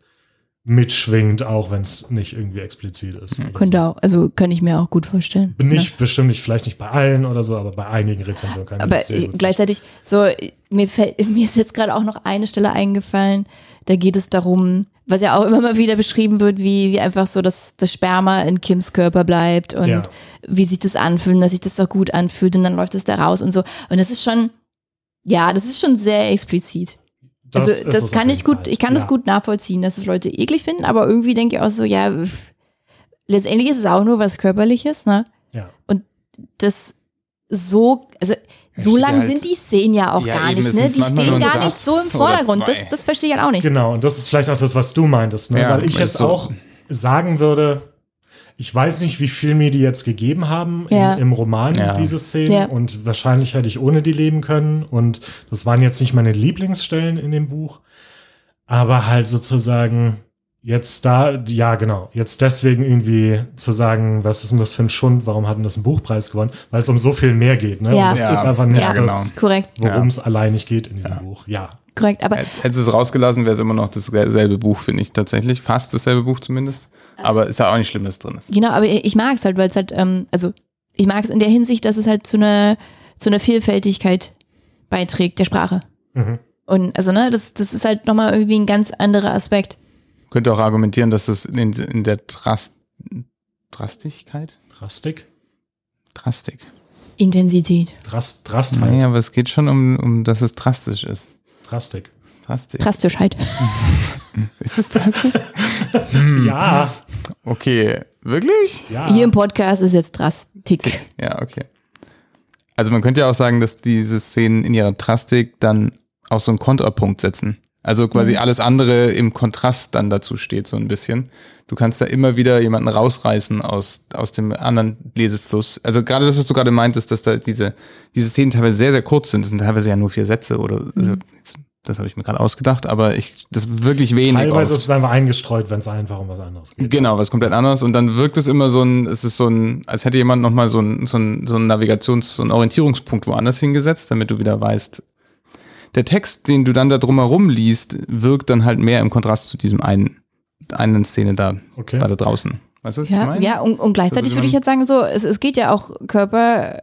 mitschwingt, auch wenn es nicht irgendwie explizit ist. Könnte auch, also kann ich mir auch gut vorstellen. Bin nicht, bestimmt nicht, vielleicht nicht bei allen oder so, aber bei einigen Rezensionen kann ich Aber gut gleichzeitig, so, mir, fällt, <laughs> mir ist jetzt gerade auch noch eine Stelle eingefallen, da geht es darum, was ja auch immer mal wieder beschrieben wird, wie, wie einfach so das, das Sperma in Kims Körper bleibt und Ja. wie sich das anfühlt, dass sich das so gut anfühlt und dann läuft es da raus und so. Und das ist schon, ja, das ist schon sehr explizit. Das also das, kann ich gut, Fall. ich kann Ja. das gut nachvollziehen, dass es Leute eklig finden, aber irgendwie denke ich auch so, ja, pff, letztendlich ist es auch nur was Körperliches, ne? Ja. das so, also so lang halt- sind die Szenen ja auch Ja, gar nicht, ne? Die stehen gar nicht so im Vordergrund. Das, das verstehe ich halt auch nicht. Genau, und das ist vielleicht auch das, was du meintest, ne? Ja, weil ich jetzt es so- auch sagen würde, ich weiß nicht, wie viel mir die jetzt gegeben haben Ja. in, im Roman, Ja. diese Szenen. Ja. Und wahrscheinlich hätte ich ohne die leben können. Und das waren jetzt nicht meine Lieblingsstellen in dem Buch. Aber halt sozusagen jetzt da, ja genau, jetzt deswegen irgendwie zu sagen, was ist denn das für ein Schund, warum hat denn das einen Buchpreis gewonnen? Weil es um so viel mehr geht. Ne? Ja. Und das Ja. ist einfach nicht Ja, genau. das, Korrekt, worum es allein nicht geht in diesem Buch. Ja. Korrekt. Aber Hättest du es rausgelassen, wäre es immer noch dasselbe Buch, finde ich tatsächlich. Fast dasselbe Buch zumindest. Aber ist ja auch nicht schlimm, dass es drin ist. genau, aber ich mag es halt, weil es halt, ähm, also ich mag es in der Hinsicht, dass es halt zu einer zu einer Vielfältigkeit beiträgt der Sprache. Mhm. Und also, ne, das, das ist halt nochmal irgendwie ein ganz anderer Aspekt. Könnte auch argumentieren, dass es in, in der Drast Drastigkeit? Drastik? Drastik. Intensität. Drast, Drastheit. Nee, aber es geht schon um, um dass es drastisch ist. Drastik. Drastik. Drastischheit. <laughs> Ist es drastisch? Ja, Okay, wirklich? ja. Hier im Podcast ist jetzt Drastik. Ja, okay. Also man könnte ja auch sagen, dass diese Szenen in ihrer Drastik dann auch so einen Kontrapunkt setzen. Also quasi alles andere im Kontrast dann dazu steht, so ein bisschen. Du kannst da immer wieder jemanden rausreißen aus, aus dem anderen Lesefluss. Also gerade das, was du gerade meintest, dass da diese, diese Szenen teilweise sehr, sehr kurz sind. Das sind teilweise ja nur vier Sätze oder also jetzt Das habe ich mir gerade ausgedacht, aber ich, das wirklich wenig. Teilweise oft. ist es einfach eingestreut, wenn es einfach um was anderes geht. Genau, was komplett anderes. Und dann wirkt es immer so ein, es ist so ein, als hätte jemand nochmal so ein, so ein, so ein Navigations-, so ein Orientierungspunkt woanders hingesetzt, damit du wieder weißt. Der Text, den du dann da drumherum liest, wirkt dann halt mehr im Kontrast zu diesem einen, einen Szene da, Okay. da, da draußen. Weißt du, was ich Ja, meine? ja und, und gleichzeitig Also würde ich jetzt sagen, so, es, es geht ja auch, Körper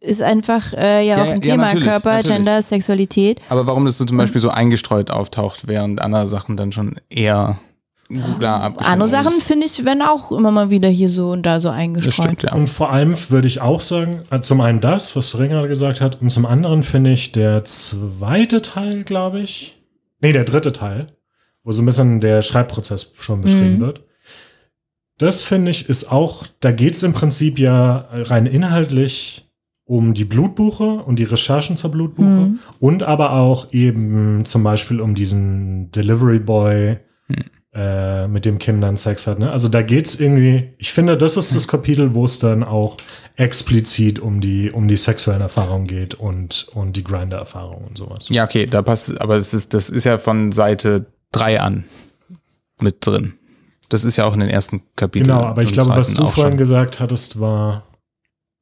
ist einfach äh, ja, Ja, auch ein ja, Thema. natürlich, Körper, natürlich. Gender, Sexualität. Aber warum das so zum Beispiel so eingestreut auftaucht, während andere Sachen dann schon eher klar abgeschnitten Andere Sachen, finde ich, werden auch immer mal wieder hier so und da so eingestreut. stimmt, ja. Und vor allem würde ich auch sagen, äh, zum einen das, was Ring gerade gesagt hat, und zum anderen finde ich der zweite Teil, glaube ich, nee, der dritte Teil, wo so ein bisschen der Schreibprozess schon beschrieben Mhm. wird. Das finde ich ist auch, da geht es im Prinzip ja rein inhaltlich um die Blutbuche und die Recherchen zur Blutbuche Mhm. und aber auch eben zum Beispiel um diesen Delivery Boy. Äh, mit dem Kim dann Sex hat. Ne? Also da geht's irgendwie, ich finde, das ist das Kapitel, wo es dann auch explizit um die, um die sexuellen Erfahrungen geht und, und die Grinder-Erfahrung und sowas. Ja, okay, da passt, aber es ist, das ist ja von Seite 3 an mit drin. Das ist ja auch in den ersten Kapiteln. Genau, aber ich glaube, was du vorhin schon. gesagt hattest, war,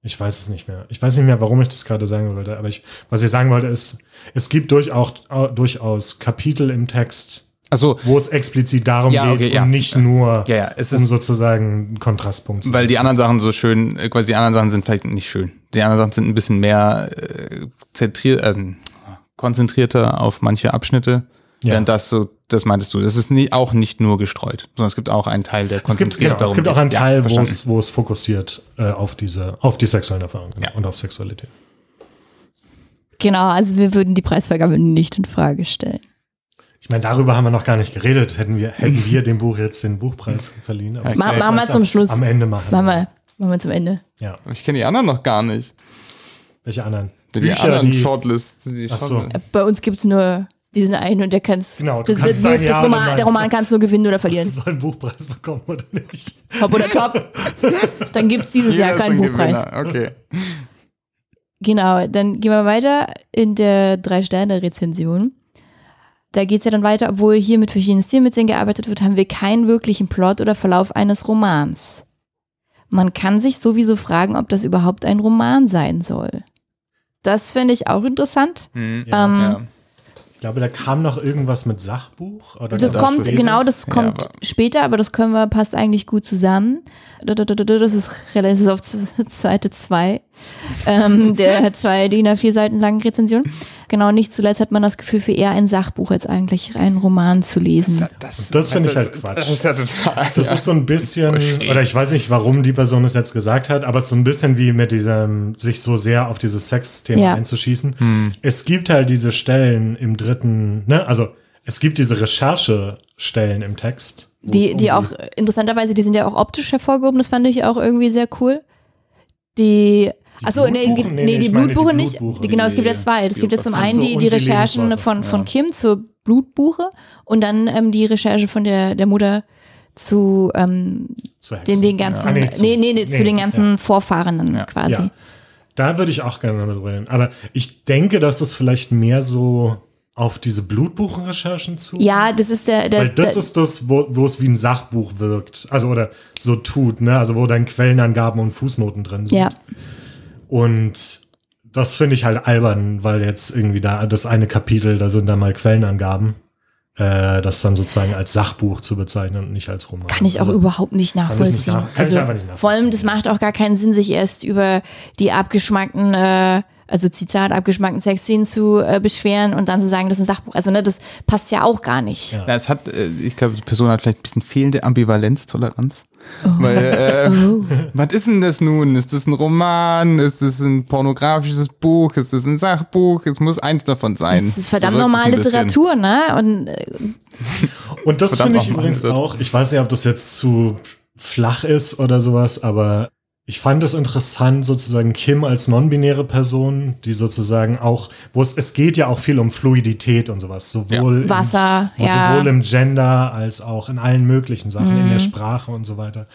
ich weiß es nicht mehr. Ich weiß nicht mehr, warum ich das gerade sagen wollte, aber ich, was ich sagen wollte, ist, es gibt durchaus, durchaus Kapitel im Text, Achso, wo es explizit darum Ja, geht okay, ja. und nicht nur ja, ja, es um ist, sozusagen einen Kontrastpunkt zu weil die setzen. anderen Sachen so schön, äh, quasi die anderen Sachen sind vielleicht nicht schön. Die anderen Sachen sind ein bisschen mehr äh, zentriert, ähm, konzentrierter auf manche Abschnitte. Ja. Während das so, das meintest du, das ist nie, auch nicht nur gestreut, sondern es gibt auch einen Teil, der Es gibt, konzentriert genau, darum es gibt auch geht. einen Ja, Teil, wo es, wo es fokussiert äh, auf diese, auf die sexuellen Erfahrungen Ja. und auf Sexualität. Genau, also wir würden die Preisvergabe nicht in Frage stellen. Ich meine, darüber haben wir noch gar nicht geredet. Hätten wir, hätten <laughs> wir dem Buch jetzt den Buchpreis verliehen. Aber Ma- machen wir zum am- Schluss. Am Ende machen. Machen wir, machen wir zum Ende. Ja. Ich kenne die anderen noch gar nicht. Welche anderen? Die anderen Shortlists. Die Ach so. Shortlist. Bei uns gibt es nur diesen einen und der kann's. Genau, du das, kannst das ja Roman, der Roman kannst du gewinnen oder verlieren. <laughs> soll einen Buchpreis bekommen oder nicht? Top oder top. <laughs> Dann gibt es dieses Jahr keinen ein Buchpreis. Gewinner. Okay. Genau, dann gehen wir weiter in der Drei-Sterne-Rezension. Da geht es ja dann weiter, obwohl hier mit verschiedenen Stilmitteln gearbeitet wird, haben wir keinen wirklichen Plot oder Verlauf eines Romans. Man kann sich sowieso fragen, ob das überhaupt ein Roman sein soll. Das finde ich auch interessant. Hm. Ja. Ähm, Ja. Ich glaube, da kam noch irgendwas mit Sachbuch. Oder Das, das kommt, ist- genau, das Ja, kommt aber- später, aber das können wir, passt eigentlich gut zusammen. Das ist relativ auf Seite 2 ähm, der zwei DIN A4 Seiten langen Rezension. Genau, nicht zuletzt hat man das Gefühl, für eher ein Sachbuch als eigentlich einen Roman zu lesen. Das finde ich halt Quatsch. Das ist ja total. Das ist so ein bisschen, oder ich weiß nicht, warum die Person es jetzt gesagt hat, aber es ist so ein bisschen wie mit diesem, sich so sehr auf dieses Sexthema Ja. einzuschießen. Es gibt halt diese Stellen im dritten, ne, also es gibt diese Recherchestellen im Text. Die, um die auch, interessanterweise, die sind ja auch optisch hervorgehoben, das fand ich auch irgendwie sehr cool. Die, achso, nee, nee, die Blutbuche nicht. Genau, es gibt ja zwei. Es gibt ja zum einen die, die Recherchen von, von ja. Kim zur Blutbuche und dann ähm, die Recherche von der, der Mutter zu ähm, zu den, den ganzen, Ah, nee, nee, zu- nee, nee, zu nee, den ganzen ja. Vorfahrenden Ja. quasi. Ja. Da würde ich auch gerne mal drüber reden. Aber ich denke, dass es vielleicht mehr so auf diese Blutbuchenrecherchen zu. Ja, das ist der, der, Weil das der ist das, wo, wo es wie ein Sachbuch wirkt. Also, oder so tut, ne? Also, wo dann Quellenangaben und Fußnoten drin sind. ja. Und das finde ich halt albern, weil jetzt irgendwie da das eine Kapitel, da sind dann mal Quellenangaben, äh, das dann sozusagen als Sachbuch zu bezeichnen und nicht als Roman. Kann ich auch also, überhaupt nicht ich nicht nachvollziehen. nach- kann ich also, einfach nicht nachvollziehen, vor allem, das macht auch gar keinen Sinn, sich erst über die abgeschmackten, äh, also Zitat, abgeschmackten Sexszenen zu äh, beschweren und dann zu sagen, das ist ein Sachbuch. Also, ne, das passt ja auch gar nicht. Ja. Na, es hat, äh, ich glaube, die Person hat vielleicht ein bisschen fehlende Ambivalenztoleranz. Oh. Weil, äh, <laughs> was ist denn das nun? Ist das ein Roman? Ist das ein pornografisches Buch? Ist das ein Sachbuch? Es muss eins davon sein. Das ist verdammt So normal. Literatur, ne? Und äh, Und das finde ich übrigens auch, ich weiß nicht, ob das jetzt zu flach ist oder sowas, aber ich fand es interessant, sozusagen Kim als non-binäre Person, die sozusagen auch, wo es, es geht ja auch viel um Fluidität und sowas, sowohl, im, Wasser, wo ja. sowohl im Gender als auch in allen möglichen Sachen, in Mhm. der Sprache und so weiter.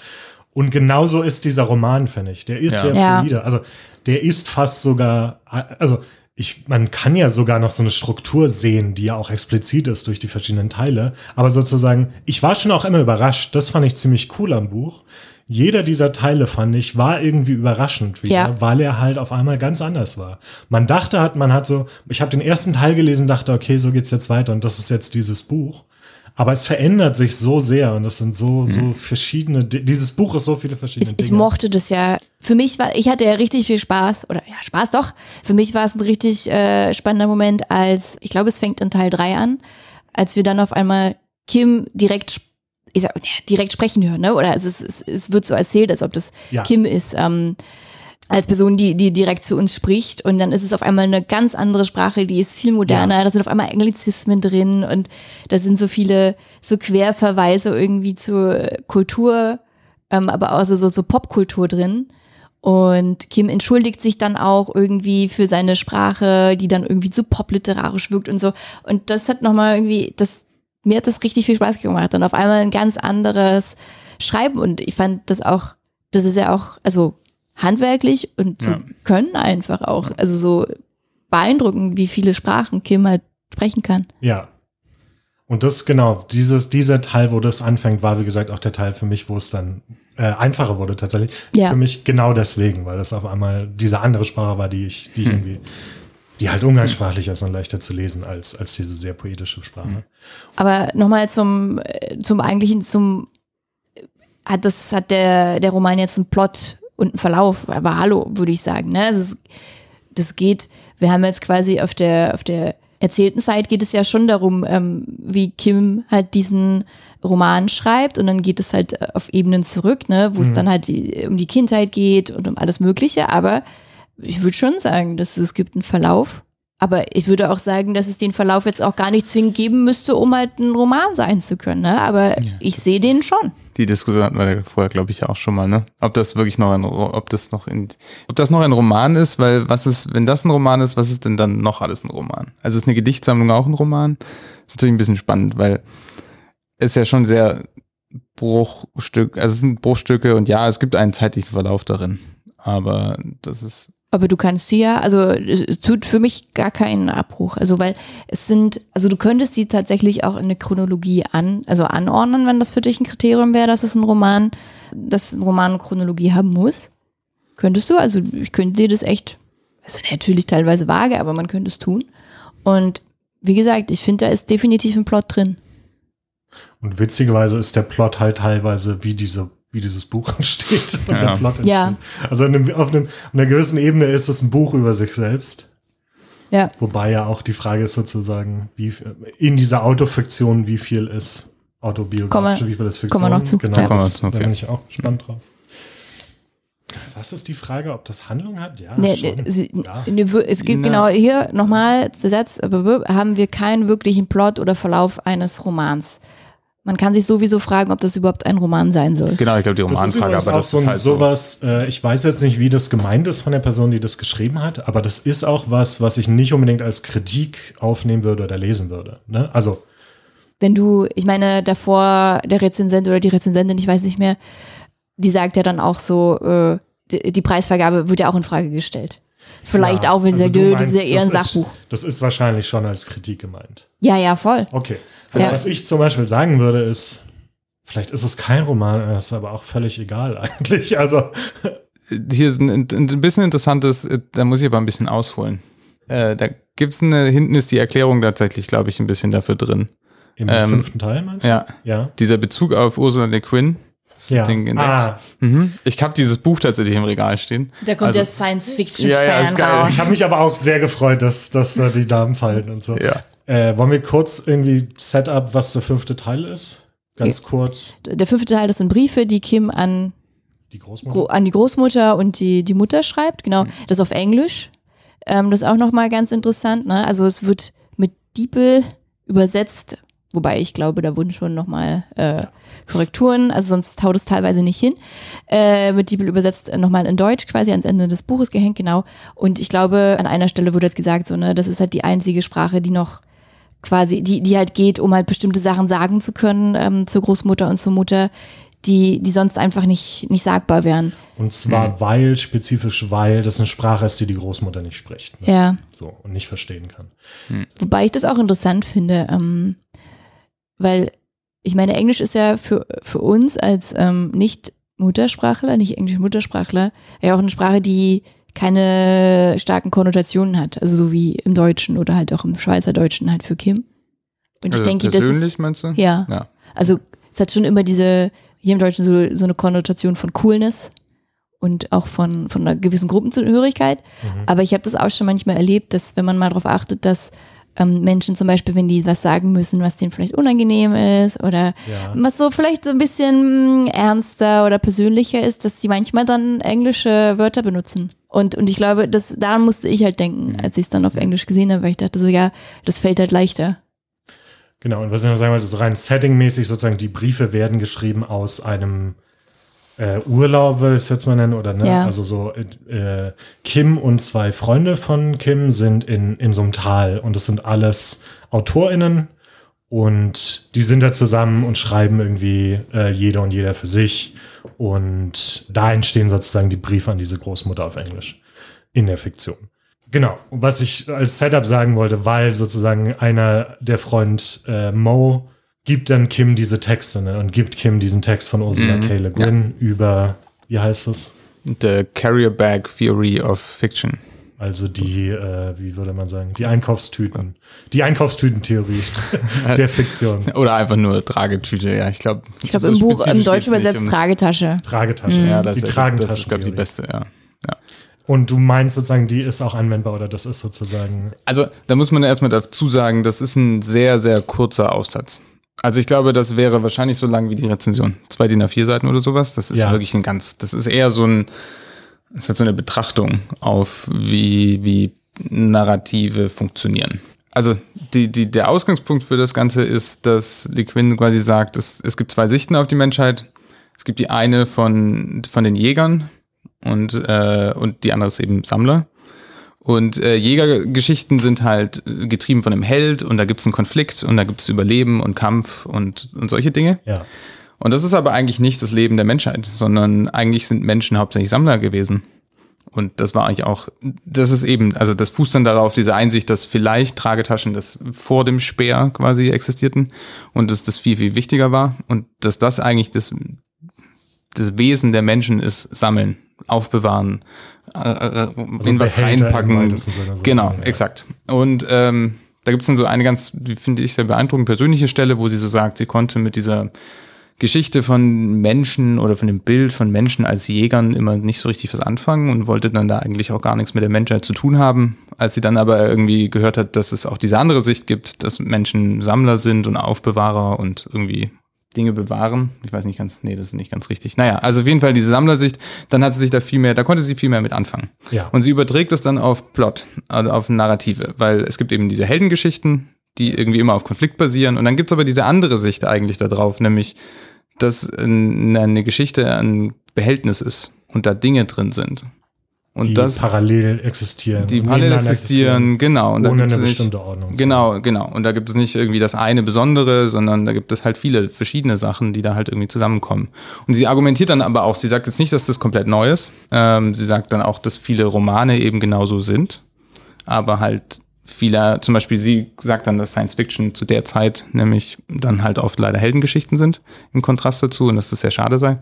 Und genauso ist dieser Roman, finde ich. Der ist Ja. sehr Ja. fluide. Also der ist fast sogar, also ich, man kann ja sogar noch so eine Struktur sehen, die ja auch explizit ist durch die verschiedenen Teile. Aber sozusagen, ich war schon auch immer überrascht. Das fand ich ziemlich cool am Buch. Jeder dieser Teile fand ich war irgendwie überraschend wieder, Ja. weil er halt auf einmal ganz anders war. Man dachte hat, man hat so, ich habe den ersten Teil gelesen, dachte, okay, so geht's jetzt weiter und das ist jetzt dieses Buch. Aber es verändert sich so sehr und es sind so, so verschiedene, di- dieses Buch ist so viele verschiedene Ich, ich Dinge. mochte das ja. Für mich war, ich hatte ja richtig viel Spaß, oder ja, Spaß doch. Für mich war es ein richtig äh, spannender Moment, als, ich glaube, es fängt in Teil 3 an, als wir dann auf einmal Kim direkt, ich sag, ja, direkt sprechen hören, ne? Oder es, ist, es, es wird so erzählt, als ob das Ja. Kim ist. Ähm, als Person, die, die direkt zu uns spricht. Und dann ist es auf einmal eine ganz andere Sprache, die ist viel moderner. Da sind auf einmal Anglizismen drin und da sind so viele so Querverweise irgendwie zur Kultur, ähm, aber auch so, so, so Popkultur drin. Und Kim entschuldigt sich dann auch irgendwie für seine Sprache, die dann irgendwie so popliterarisch wirkt und so. Und das hat nochmal irgendwie, das, mir hat das richtig viel Spaß gemacht. Und auf einmal ein ganz anderes Schreiben. Und ich fand das auch, das ist ja auch, also handwerklich und Ja. können einfach auch. Also so beeindruckend, wie viele Sprachen Kim halt sprechen kann. Ja. Und das, genau, dieses, dieser Teil, wo das anfängt, war, wie gesagt, auch der Teil für mich, wo es dann äh, einfacher wurde tatsächlich. Ja. Für mich genau deswegen, weil das auf einmal diese andere Sprache war, die ich, die ich irgendwie, die halt umgangssprachlicher ist und leichter zu lesen als, als diese sehr poetische Sprache. Aber nochmal zum, äh, zum eigentlichen, zum, hat das, hat der, der Roman jetzt einen Plot und einen Verlauf, aber hallo, würde ich sagen, ne? Also es, das geht, wir haben jetzt quasi auf der, auf der erzählten Zeit geht es ja schon darum, ähm, wie Kim halt diesen Roman schreibt und dann geht es halt äh, auf Ebenen zurück, ne, wo es dann halt die, um die Kindheit geht und um alles Mögliche, aber ich würde schon sagen, dass es gibt einen Verlauf. Aber ich würde auch sagen, dass es den Verlauf jetzt auch gar nicht zwingend geben müsste, um halt ein Roman sein zu können. Ne? Aber ich sehe den schon. Die Diskussion hatten wir ja vorher, glaube ich, ja auch schon mal, ne? Ob das wirklich noch ein, ob das noch in, ob das noch ein Roman ist, weil was ist, wenn das ein Roman ist, was ist denn dann noch alles ein Roman? Also ist eine Gedichtsammlung auch ein Roman? Ist natürlich ein bisschen spannend, weil es ja schon sehr Bruchstück, also es sind Bruchstücke und ja, es gibt einen zeitlichen Verlauf darin. Aber das ist, Aber du kannst sie ja, also es tut für mich gar keinen Abbruch. Also weil es sind, also du könntest die tatsächlich auch in eine Chronologie an, also anordnen, wenn das für dich ein Kriterium wäre, dass es ein Roman, dass ein Roman eine Chronologie haben muss. Könntest du, also ich könnte dir das echt, also natürlich teilweise vage, aber man könnte es tun. Und wie gesagt, ich finde, da ist definitiv ein Plot drin. Und witzigerweise ist der Plot halt teilweise wie diese wie dieses Buch <laughs> entsteht und Ja. der Plot entsteht. Ja. Also in einem, auf, einem, auf einer gewissen Ebene ist es ein Buch über sich selbst. Ja. Wobei ja auch die Frage ist sozusagen, wie in dieser Autofiktion, wie viel ist autobiografisch, wie viel ist Fiktion. kommen wir noch zu. Genau, Ja. Das, zu, okay. da bin ich auch gespannt drauf. Was ist die Frage, ob das Handlung hat? Ja, Nee, schon. sie, ja. wir- es geht Na. genau hier nochmal, der Satz, aber haben wir keinen wirklichen Plot oder Verlauf eines Romans. Man kann sich sowieso fragen, ob das überhaupt ein Roman sein soll. genau, ich glaube, die Das ist Romanfrage, übrigens aber auch das so ist halt so. sowas, äh, ich weiß jetzt nicht, wie das gemeint ist von der Person, die das geschrieben hat, aber das ist auch was, was ich nicht unbedingt als Kritik aufnehmen würde oder lesen würde. Ne? Also, Wenn du, ich meine, davor der Rezensent oder die Rezensentin, ich weiß nicht mehr, die sagt ja dann auch so, äh, die, die Preisvergabe wird ja auch in Frage gestellt. Vielleicht ja, auch, wenn sie also sagt, du "Dö, das meinst, eher ein das Sachbuch. Ist, das ist wahrscheinlich schon als Kritik gemeint. Ja, ja, voll. Okay. Ja. Was ich zum Beispiel sagen würde, ist, vielleicht ist es kein Roman, das ist aber auch völlig egal <laughs> eigentlich. Also, hier ist ein, ein, bisschen interessantes, äh, da muss ich aber ein bisschen ausholen. Äh, da gibt's eine, hinten ist die Erklärung tatsächlich, glaube ich, ein bisschen dafür drin. im Ähm, fünften Teil meinst du? Ja, Ja. dieser Bezug auf Ursula Le Guin. Ja. den entdeckt? Ah, Mhm. Ich habe dieses Buch tatsächlich im Regal stehen. Da kommt Also- der Science-Fiction-Fan Ja, ja, ist geil. raus. ich habe mich aber auch sehr gefreut, dass, dass da die Namen fallen und so. Ja. Äh, wollen wir kurz irgendwie Setup, was der fünfte Teil ist? Ganz kurz. Der fünfte Teil, das sind Briefe, die Kim an Die Großmutter. Gro an die Großmutter und die, die Mutter schreibt, genau, das auf Englisch. Ähm, das ist auch nochmal ganz interessant, ne? Also es wird mit Diepel übersetzt, wobei ich glaube, da wurden schon nochmal äh, Korrekturen, also sonst haut es teilweise nicht hin. Äh, mit Diepel übersetzt äh, nochmal in Deutsch quasi ans Ende des Buches gehängt, genau. Und ich glaube, an einer Stelle wurde jetzt gesagt, so, ne, das ist halt die einzige Sprache, die noch quasi, die, die halt geht, um halt bestimmte Sachen sagen zu können ähm, zur Großmutter und zur Mutter, die, die sonst einfach nicht, nicht sagbar wären. Und zwar weil, spezifisch weil das eine Sprache ist, die die Großmutter nicht spricht. Ne? Ja. So, und nicht verstehen kann. Wobei ich das auch interessant finde, ähm, weil ich meine, Englisch ist ja für, für uns als ähm, Nicht-Muttersprachler, nicht Englisch-Muttersprachler, ja auch eine Sprache, die keine starken Konnotationen hat. Also so wie im Deutschen oder halt auch im Schweizerdeutschen halt für Kim. Und ich Also denke, das persönlich ist, meinst du? ja, Ja. also es hat schon immer diese, hier im Deutschen so, so eine Konnotation von Coolness und auch von, von einer gewissen Gruppenzugehörigkeit. Mhm. Aber ich habe das auch schon manchmal erlebt, dass wenn man mal darauf achtet, dass ähm, Menschen zum Beispiel, wenn die was sagen müssen, was denen vielleicht unangenehm ist oder Ja. was so vielleicht so ein bisschen ernster oder persönlicher ist, dass sie manchmal dann englische Wörter benutzen. Und, und ich glaube, das, daran musste ich halt denken, als ich es dann auf Englisch gesehen habe, weil ich dachte so, ja, das fällt halt leichter. Genau, und was ich noch sagen wollte, ist rein settingmäßig sozusagen, die Briefe werden geschrieben aus einem äh, Urlaub, würde ich es jetzt mal nennen, oder ne? Ja. Also so, äh, Kim und zwei Freunde von Kim sind in, in so einem Tal und es sind alles AutorInnen und die sind da zusammen und schreiben irgendwie äh, jeder und jeder für sich und da entstehen sozusagen die Briefe an diese Großmutter auf Englisch in der Fiktion. Genau. Was ich als Setup sagen wollte, weil sozusagen einer der Freund äh, Mo gibt dann Kim diese Texte ne, und gibt Kim diesen Text von Ursula Mhm, K. Le Guin über, wie heißt es? The Carrier Bag Theory of Fiction. Also die, äh, wie würde man sagen, die Einkaufstüten, die Einkaufstütentheorie <laughs> der Fiktion, Oder einfach nur Tragetüte, ja. Ich glaube, Ich glaube, im Buch, im Deutschen übersetzt Tragetasche. Tragetasche. Ja, das, die ist, das ist, glaube ich, die beste, ja. ja. Und du meinst sozusagen, die ist auch anwendbar oder das ist sozusagen, Also, da muss man erstmal dazu sagen, das ist ein sehr, sehr kurzer Aufsatz. Also ich glaube, das wäre wahrscheinlich so lang wie die Rezension. Zwei DIN A4 Seiten oder sowas. Das ist Ja. wirklich ein ganz, das ist eher so ein, das hat so eine Betrachtung auf, wie, wie Narrative funktionieren. Also die, die, der Ausgangspunkt für das Ganze ist, dass Le Guin quasi sagt, es, es gibt zwei Sichten auf die Menschheit. Es gibt die eine von, von den Jägern und, äh, und die andere ist eben Sammler. Und äh, Jägergeschichten sind halt äh, getrieben von einem Held und da gibt es einen Konflikt und da gibt es Überleben und Kampf und, und solche Dinge. ja. Und das ist aber eigentlich nicht das Leben der Menschheit, sondern eigentlich sind Menschen hauptsächlich Sammler gewesen. Und das war eigentlich auch, das ist eben, also das fußt dann darauf, diese Einsicht, dass vielleicht Tragetaschen das vor dem Speer quasi existierten und dass das viel, viel wichtiger war und dass das eigentlich das, das Wesen der Menschen ist, sammeln, aufbewahren, äh, äh, in was Behälter im reinpacken. Genau, Ja. exakt. Und ähm, da gibt es dann so eine ganz, wie finde ich, sehr beeindruckende persönliche Stelle, wo sie so sagt, sie konnte mit dieser Geschichte von Menschen oder von dem Bild von Menschen als Jägern immer nicht so richtig was anfangen und wollte dann da eigentlich auch gar nichts mit der Menschheit zu tun haben. Als sie dann aber irgendwie gehört hat, dass es auch diese andere Sicht gibt, dass Menschen Sammler sind und Aufbewahrer und irgendwie Dinge bewahren. Ich weiß nicht ganz, nee, das ist nicht ganz richtig. Naja, also auf jeden Fall diese Sammlersicht, dann hat sie sich da viel mehr, da konnte sie viel mehr mit anfangen. Ja. Und sie überträgt das dann auf Plot, also auf Narrative, weil es gibt eben diese Heldengeschichten, die irgendwie immer auf Konflikt basieren. Und dann gibt's aber diese andere Sicht eigentlich da drauf, nämlich, dass ein- eine Geschichte ein Behältnis ist und da Dinge drin sind. Und die das, parallel existieren. die parallel existieren, genau. Und da ohne eine nicht- bestimmte Ordnung. Genau, genau. Und da gibt es nicht irgendwie das eine Besondere, sondern da gibt es halt viele verschiedene Sachen, die da halt irgendwie zusammenkommen. Und sie argumentiert dann aber auch, sie sagt jetzt nicht, dass das komplett neu ist. Ähm, sie sagt dann auch, dass viele Romane eben genauso sind. Aber halt viele, zum Beispiel sie sagt dann, dass Science Fiction zu der Zeit nämlich dann halt oft leider Heldengeschichten sind, im Kontrast dazu, und dass das sehr schade sei.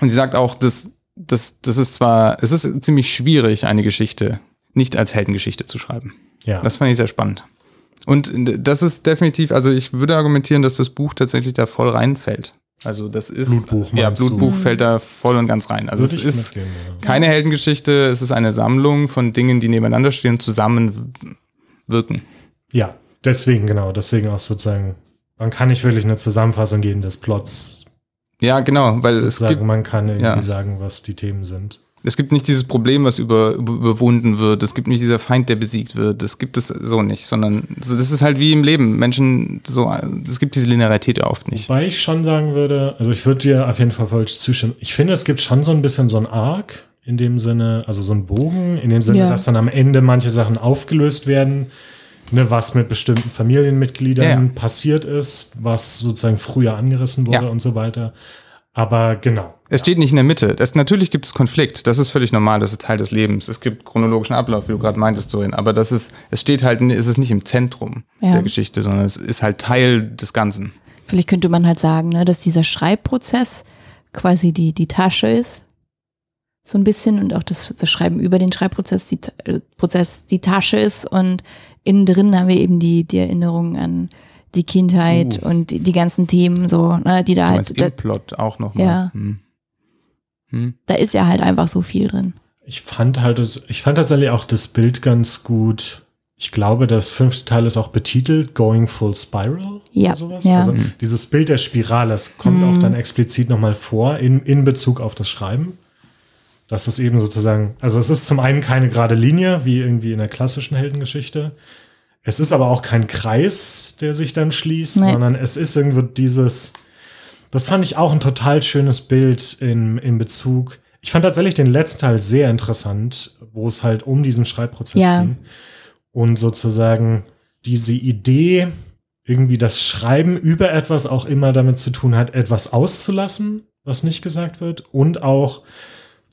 Und sie sagt auch, dass das, das ist zwar, es ist ziemlich schwierig, eine Geschichte nicht als Heldengeschichte zu schreiben. Ja. Das fand ich sehr spannend. Und das ist definitiv, also ich würde argumentieren, dass das Buch tatsächlich da voll reinfällt. Also das ist Blutbuch, ja meinst du? Blutbuch fällt da voll und ganz rein. Also Würde es ist mitgehen, ja. keine Heldengeschichte, es ist eine Sammlung von Dingen, die nebeneinander stehen und zusammen wirken. Ja, deswegen, genau, deswegen auch sozusagen, man kann nicht wirklich eine Zusammenfassung geben des Plots. Ja, genau, weil es Sozusagen, gibt man kann irgendwie ja. sagen, was die Themen sind. es gibt nicht dieses Problem, was über, über, überwunden wird. Es gibt nicht dieser Feind, der besiegt wird. Das gibt es so nicht, sondern so- das ist halt wie im Leben. Menschen so, es gibt diese Linearität oft nicht. Wobei ich schon sagen würde, also ich würde dir auf jeden Fall voll zustimmen. Ich finde, es gibt schon so ein bisschen so ein Arc in dem Sinne, also so ein Bogen, in dem Sinne, Ja. dass dann am Ende manche Sachen aufgelöst werden, ne, was mit bestimmten Familienmitgliedern Ja, ja. passiert ist, was sozusagen früher angerissen wurde Ja. und so weiter. Aber genau. Es steht nicht in der Mitte. Das, natürlich gibt es Konflikt. Das ist völlig normal. Das ist Teil des Lebens. Es gibt chronologischen Ablauf, wie du gerade meintest, Dorin. Aber das ist, es steht halt, es ist nicht im Zentrum Ja. der Geschichte, sondern es ist halt Teil des Ganzen. Vielleicht könnte man halt sagen, ne, dass dieser Schreibprozess quasi die, die Tasche ist. So ein bisschen und auch das, das Schreiben über den Schreibprozess die, äh, Prozess die Tasche ist und innen drin haben wir eben die, die Erinnerungen an die Kindheit Uh. und die, die ganzen Themen so, ne, die da halt, da, Implot auch nochmal. Ja. Hm. Hm. da ist ja halt einfach so viel drin. Ich fand halt, das- ich fand tatsächlich auch das Bild ganz gut. Ich glaube, das fünfte Teil ist auch betitelt Going Full Spiral Ja, oder sowas. ja. Also dieses Bild der Spirale, das kommt Mhm. auch dann explizit nochmal vor in, in Bezug auf das Schreiben. Das ist eben sozusagen, also es ist zum einen keine gerade Linie, wie irgendwie in der klassischen Heldengeschichte. Es ist aber auch kein Kreis, der sich dann schließt, Nee. sondern es ist irgendwie dieses, das fand ich auch ein total schönes Bild in, in Bezug. Ich fand tatsächlich den letzten Teil sehr interessant, wo es halt um diesen Schreibprozess Ja. ging. Und sozusagen diese Idee, irgendwie das Schreiben über etwas auch immer damit zu tun hat, etwas auszulassen, was nicht gesagt wird. Und auch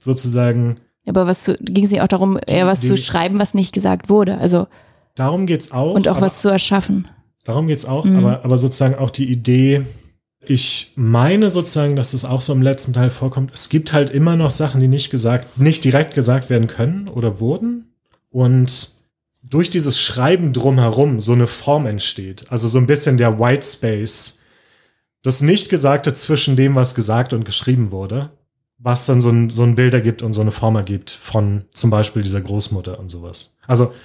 sozusagen, Aber was ging es nicht auch darum, eher was die- zu schreiben, was nicht gesagt wurde. Also darum geht's auch. und auch aber- was zu erschaffen. Darum geht's auch, Mhm. aber, aber sozusagen auch die Idee, ich meine sozusagen, dass es auch so im letzten Teil vorkommt, es gibt halt immer noch Sachen, die nicht gesagt, nicht direkt gesagt werden können oder wurden. Und durch dieses Schreiben drumherum so eine Form entsteht. Also so ein bisschen der White Space, das Nicht-Gesagte zwischen dem, was gesagt und geschrieben wurde, was dann so ein, so ein Bild ergibt und so eine Form ergibt von zum Beispiel dieser Großmutter und sowas. Also,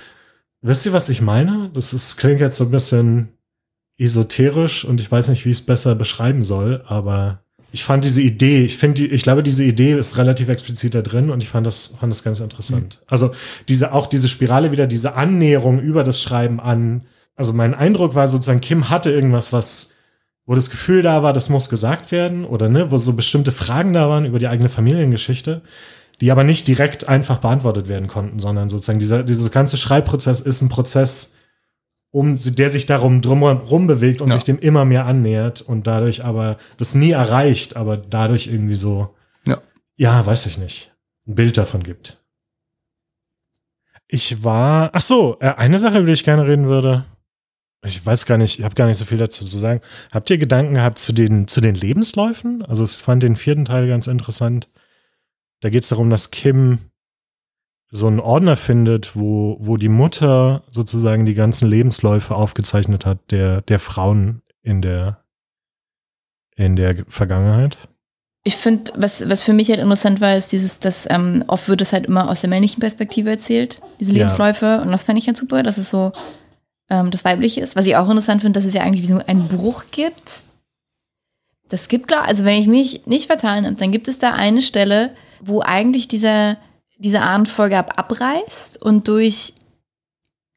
wisst ihr, was ich meine? Das ist, klingt jetzt so ein bisschen esoterisch und ich weiß nicht, wie ich es besser beschreiben soll, aber ich fand diese Idee, ich finde, die, ich glaube, diese Idee ist relativ explizit da drin und ich fand das, fand das ganz interessant. Also diese, auch diese Spirale wieder, diese Annäherung über das Schreiben an, also mein Eindruck war sozusagen, Kim hatte irgendwas, was, wo das Gefühl da war, das muss gesagt werden oder ne, wo so bestimmte Fragen da waren über die eigene Familiengeschichte, die aber nicht direkt einfach beantwortet werden konnten, sondern sozusagen dieser, dieser ganze Schreibprozess ist ein Prozess, um, der sich darum drumherum bewegt und Ja. sich dem immer mehr annähert und dadurch aber das nie erreicht, aber dadurch irgendwie so, Ja. ja, weiß ich nicht, ein Bild davon gibt. Ich war, ach so, äh, eine Sache, über die ich gerne reden würde. Ich weiß gar nicht, ich habe gar nicht so viel dazu zu sagen. Habt ihr Gedanken gehabt zu den, zu den Lebensläufen? Also ich fand den vierten Teil ganz interessant. Da geht es darum, dass Kim so einen Ordner findet, wo, wo die Mutter sozusagen die ganzen Lebensläufe aufgezeichnet hat, der, der Frauen in der, in der Vergangenheit. Ich finde, was, was für mich halt interessant war, ist dieses, dass ähm, oft wird es halt immer aus der männlichen Perspektive erzählt, diese Ja. Lebensläufe. Und das fand ich halt super, dass es so ähm, das Weibliche ist. Was ich auch interessant finde, dass es ja eigentlich diesen einen Bruch gibt. Das gibt klar, also wenn ich mich nicht vertan habe, dann gibt es da eine Stelle, wo eigentlich dieser, diese Ahnenfolge ab abreißt und durch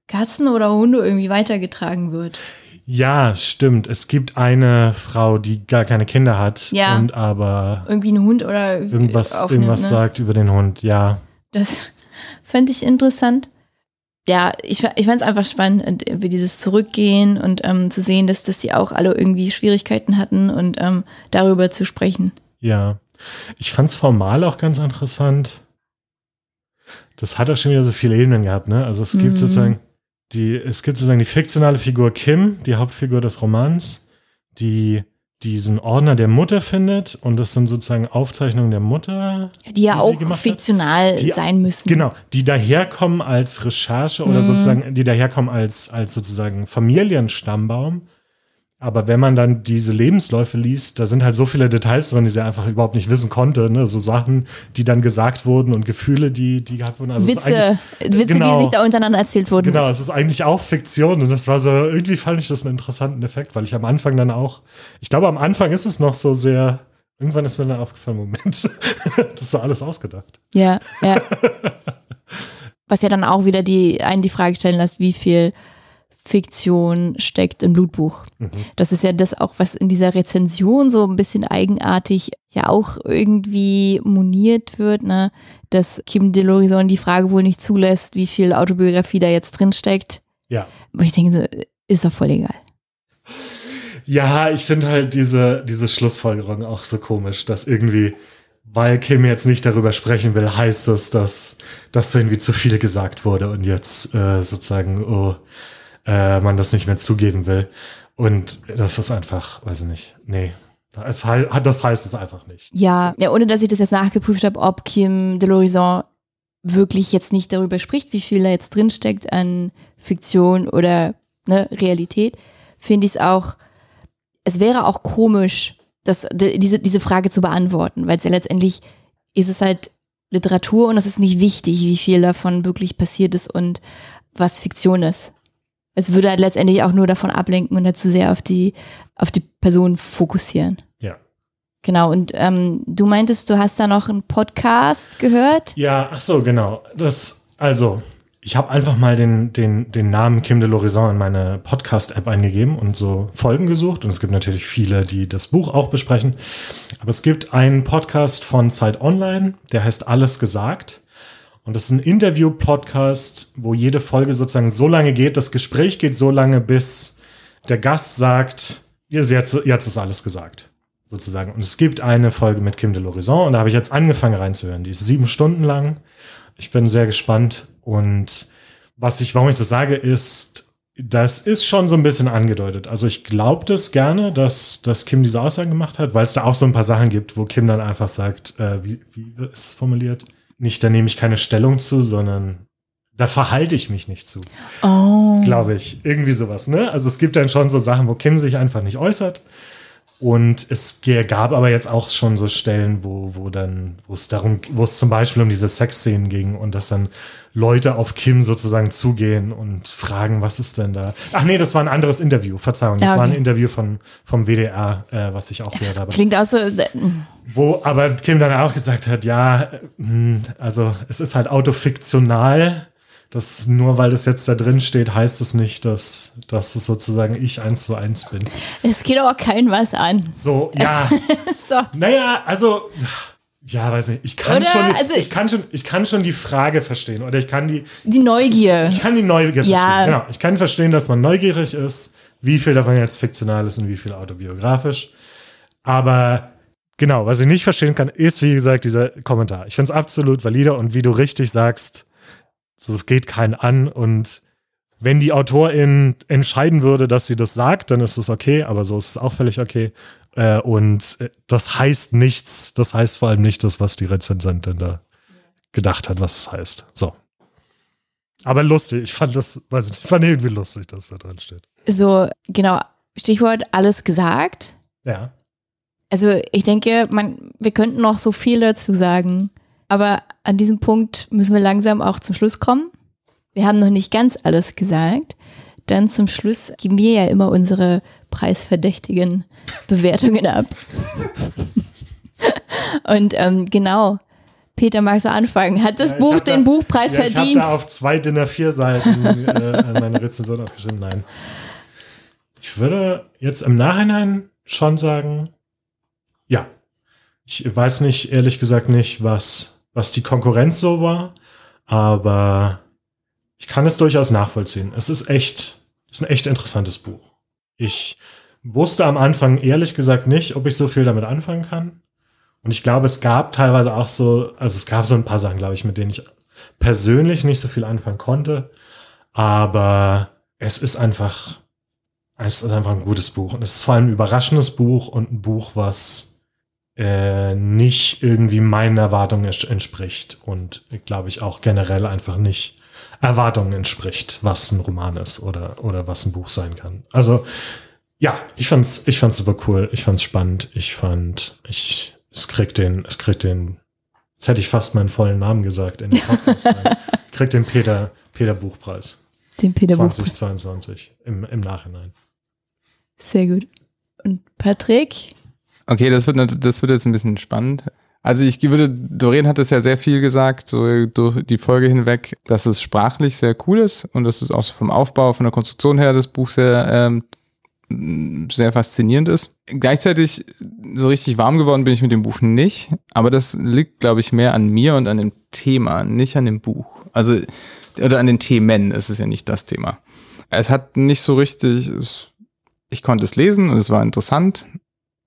Katzen oder Hunde irgendwie weitergetragen wird. Ja, stimmt. Es gibt eine Frau, die gar keine Kinder hat Ja. und aber Irgendwie ein Hund oder irgendwas, irgendwas ne? sagt über den Hund. Ja, Das <laughs> fände ich interessant. Ja, ich, ich fand es einfach spannend, wie dieses Zurückgehen und ähm, zu sehen, dass, dass die auch alle irgendwie Schwierigkeiten hatten und ähm, darüber zu sprechen. ja. Ich fand's formal auch ganz interessant. Das hat auch schon wieder so viele Ebenen gehabt, ne? Also es gibt Mhm. sozusagen die, es gibt sozusagen die fiktionale Figur Kim, die Hauptfigur des Romans, die diesen Ordner der Mutter findet und das sind sozusagen Aufzeichnungen der Mutter. Die ja Die auch gemacht hat? fiktional Die- sein müssen. Genau, die daherkommen als Recherche oder Mhm. sozusagen, die daherkommen als, als sozusagen Familienstammbaum. Aber wenn man dann diese Lebensläufe liest, da sind halt so viele Details drin, die sie einfach überhaupt nicht wissen konnte. Ne? So Sachen, die dann gesagt wurden und Gefühle, die, die gehabt wurden. Also Witze, Witze, genau. die sich da untereinander erzählt wurden. Genau, es ist eigentlich auch Fiktion und das war so, irgendwie fand ich das einen interessanten Effekt, weil ich am Anfang dann auch, ich glaube, am Anfang ist es noch so sehr, irgendwann ist mir dann aufgefallen, Moment, <laughs> das ist so alles ausgedacht. Ja, ja. <laughs> Was ja dann auch wieder die, einen die Frage stellen lässt, wie viel Fiktion steckt im Blutbuch. Mhm. Das ist ja das auch, was in dieser Rezension so ein bisschen eigenartig ja auch irgendwie moniert wird, ne? dass Kim Delorison die Frage wohl nicht zulässt, wie viel Autobiografie da jetzt drin steckt. Ja. Wo ich denke, ist doch voll egal. Ja, ich finde halt diese, diese Schlussfolgerung auch so komisch, dass irgendwie, weil Kim jetzt nicht darüber sprechen will, heißt es, dass, dass irgendwie zu viel gesagt wurde und jetzt äh, sozusagen, oh, äh, man das nicht mehr zugeben will. Und das ist einfach, weiß ich nicht, nee. Das, das heißt es einfach nicht. Ja, ja, ohne dass ich das jetzt nachgeprüft habe, ob Kim de l'Horizon wirklich jetzt nicht darüber spricht, wie viel da jetzt drinsteckt an Fiktion oder ne, Realität, finde ich es auch, es wäre auch komisch, das, diese, diese Frage zu beantworten, weil es ja letztendlich ist es halt Literatur und es ist nicht wichtig, wie viel davon wirklich passiert ist und was Fiktion ist es würde halt letztendlich auch nur davon ablenken und halt zu sehr auf die, auf die Person fokussieren. Ja. Genau, und ähm, du meintest, du hast da noch einen Podcast gehört? Ja, ach so, genau. Das, also, ich habe einfach mal den, den, den Namen Kim de l'Horizon in meine Podcast-App eingegeben und so Folgen gesucht. Und es gibt natürlich viele, die das Buch auch besprechen. Aber es gibt einen Podcast von Zeit Online, der heißt Alles gesagt. Und das ist ein Interview-Podcast, wo jede Folge sozusagen so lange geht, das Gespräch geht so lange, bis der Gast sagt, jetzt, jetzt ist alles gesagt. Sozusagen. Und es gibt eine Folge mit Kim de l'Horizon und da habe ich jetzt angefangen reinzuhören. Die ist sieben Stunden lang. Ich bin sehr gespannt. Und was ich, warum ich das sage, ist, das ist schon so ein bisschen angedeutet. Also ich glaube das gerne, dass, dass Kim diese Aussagen gemacht hat, weil es da auch so ein paar Sachen gibt, wo Kim dann einfach sagt, äh, wie, wie ist es formuliert? Nicht, da nehme ich keine Stellung zu, sondern da verhalte ich mich nicht zu. Oh. Glaube ich. Irgendwie sowas, ne? Also es gibt dann schon so Sachen, wo Kim sich einfach nicht äußert. Und es gab aber jetzt auch schon so Stellen, wo, wo dann, wo es darum, wo es zum Beispiel um diese Sexszenen ging und dass dann Leute auf Kim sozusagen zugehen und fragen, was ist denn da? Ach nee, das war ein anderes Interview, Verzeihung. Das ja, okay. war ein Interview von, vom WDR, äh, was ich auch gehört habe. Klingt auch so. Wo aber Kim dann auch gesagt hat, ja, hm, also es ist halt autofiktional das nur weil das jetzt da drin steht, heißt es nicht, dass, dass es sozusagen ich eins zu eins bin. Es geht aber kein was an. So, ja. <laughs> so. Naja, also, ja, weiß nicht. Ich kann, schon, also, ich, kann schon, ich kann schon die Frage verstehen. Oder ich kann die. Die Neugier. Ich kann die Neugier ja. verstehen. Genau. Ich kann verstehen, dass man neugierig ist, wie viel davon jetzt fiktional ist und wie viel autobiografisch. Aber genau, was ich nicht verstehen kann, ist, wie gesagt, dieser Kommentar. Ich finde es absolut valide und wie du richtig sagst, so, es geht keinen an und wenn die Autorin entscheiden würde, dass sie das sagt, dann ist es okay, aber so ist es auch völlig okay. Äh, und äh, das heißt nichts, das heißt vor allem nicht das, was die Rezensentin da gedacht hat, was es heißt. So. Aber lustig, ich fand das, weiß ich fand irgendwie lustig, dass da drin steht. So, genau, Stichwort alles gesagt. Ja. Also ich denke, man, wir könnten noch so viel dazu sagen. Aber an diesem Punkt müssen wir langsam auch zum Schluss kommen. Wir haben noch nicht ganz alles gesagt. Dann zum Schluss geben wir ja immer unsere preisverdächtigen Bewertungen ab. <laughs> Und ähm, genau, Peter, magst du anfangen? Hat das ja, Buch den da, Buchpreis ja, verdient? Ich habe da auf zwei DIN A4-Seiten äh, meine Rezension aufgeschrieben. Nein. Ich würde jetzt im Nachhinein schon sagen, ja. Ich weiß nicht, ehrlich gesagt nicht, was was die Konkurrenz so war, aber ich kann es durchaus nachvollziehen. Es ist echt, ist ein echt interessantes Buch. Ich wusste am Anfang ehrlich gesagt nicht, ob ich so viel damit anfangen kann. Und ich glaube, es gab teilweise auch so, also es gab so ein paar Sachen, glaube ich, mit denen ich persönlich nicht so viel anfangen konnte. Aber es ist einfach, es ist einfach ein gutes Buch. Und es ist vor allem ein überraschendes Buch und ein Buch, was äh, nicht irgendwie meinen Erwartungen entspricht und glaube ich auch generell einfach nicht Erwartungen entspricht, was ein Roman ist oder, oder was ein Buch sein kann. Also ja, ich fand's, ich fand's super cool, ich fand's spannend, ich fand, ich, es kriegt den, es kriegt den, jetzt hätte ich fast meinen vollen Namen gesagt in den Podcast. <laughs> kriegt den Peter, Peter Buchpreis. Den Peter 2022 im, im Nachhinein. Sehr gut. Und Patrick? Okay, das wird, das wird jetzt ein bisschen spannend. Also ich würde, Doreen hat es ja sehr viel gesagt, so durch die Folge hinweg, dass es sprachlich sehr cool ist und dass es auch vom Aufbau, von der Konstruktion her das Buch sehr, ähm, sehr faszinierend ist. Gleichzeitig so richtig warm geworden bin ich mit dem Buch nicht, aber das liegt, glaube ich, mehr an mir und an dem Thema, nicht an dem Buch. Also, oder an den Themen, es ist ja nicht das Thema. Es hat nicht so richtig, es ich konnte es lesen und es war interessant,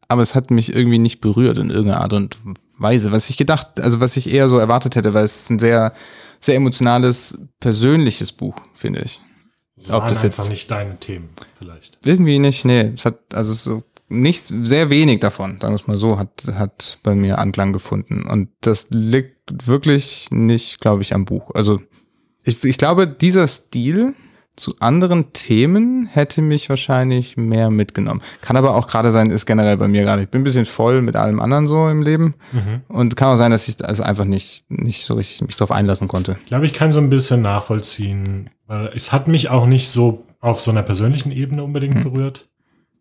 aber es hat mich irgendwie nicht berührt in irgendeiner Art und Weise, was ich gedacht, also was ich eher so erwartet hätte, weil es ist ein sehr, sehr emotionales, persönliches Buch, finde ich. Das Ob das jetzt- nicht deine Themen, vielleicht. Irgendwie nicht, nee. Es hat, also so nicht, sehr wenig davon, sagen wir es mal so, hat, hat bei mir Anklang gefunden. Und das liegt wirklich nicht, glaube ich, am Buch. Also ich, ich glaube, dieser Stil zu anderen Themen hätte mich wahrscheinlich mehr mitgenommen. Kann aber auch gerade sein, ist generell bei mir gerade. Ich bin ein bisschen voll mit allem anderen so im Leben. Und kann auch sein, dass ich also einfach nicht, nicht so richtig mich drauf einlassen konnte. Ich glaube, ich kann so ein bisschen nachvollziehen, weil es hat mich auch nicht so auf so einer persönlichen Ebene unbedingt Hm. berührt.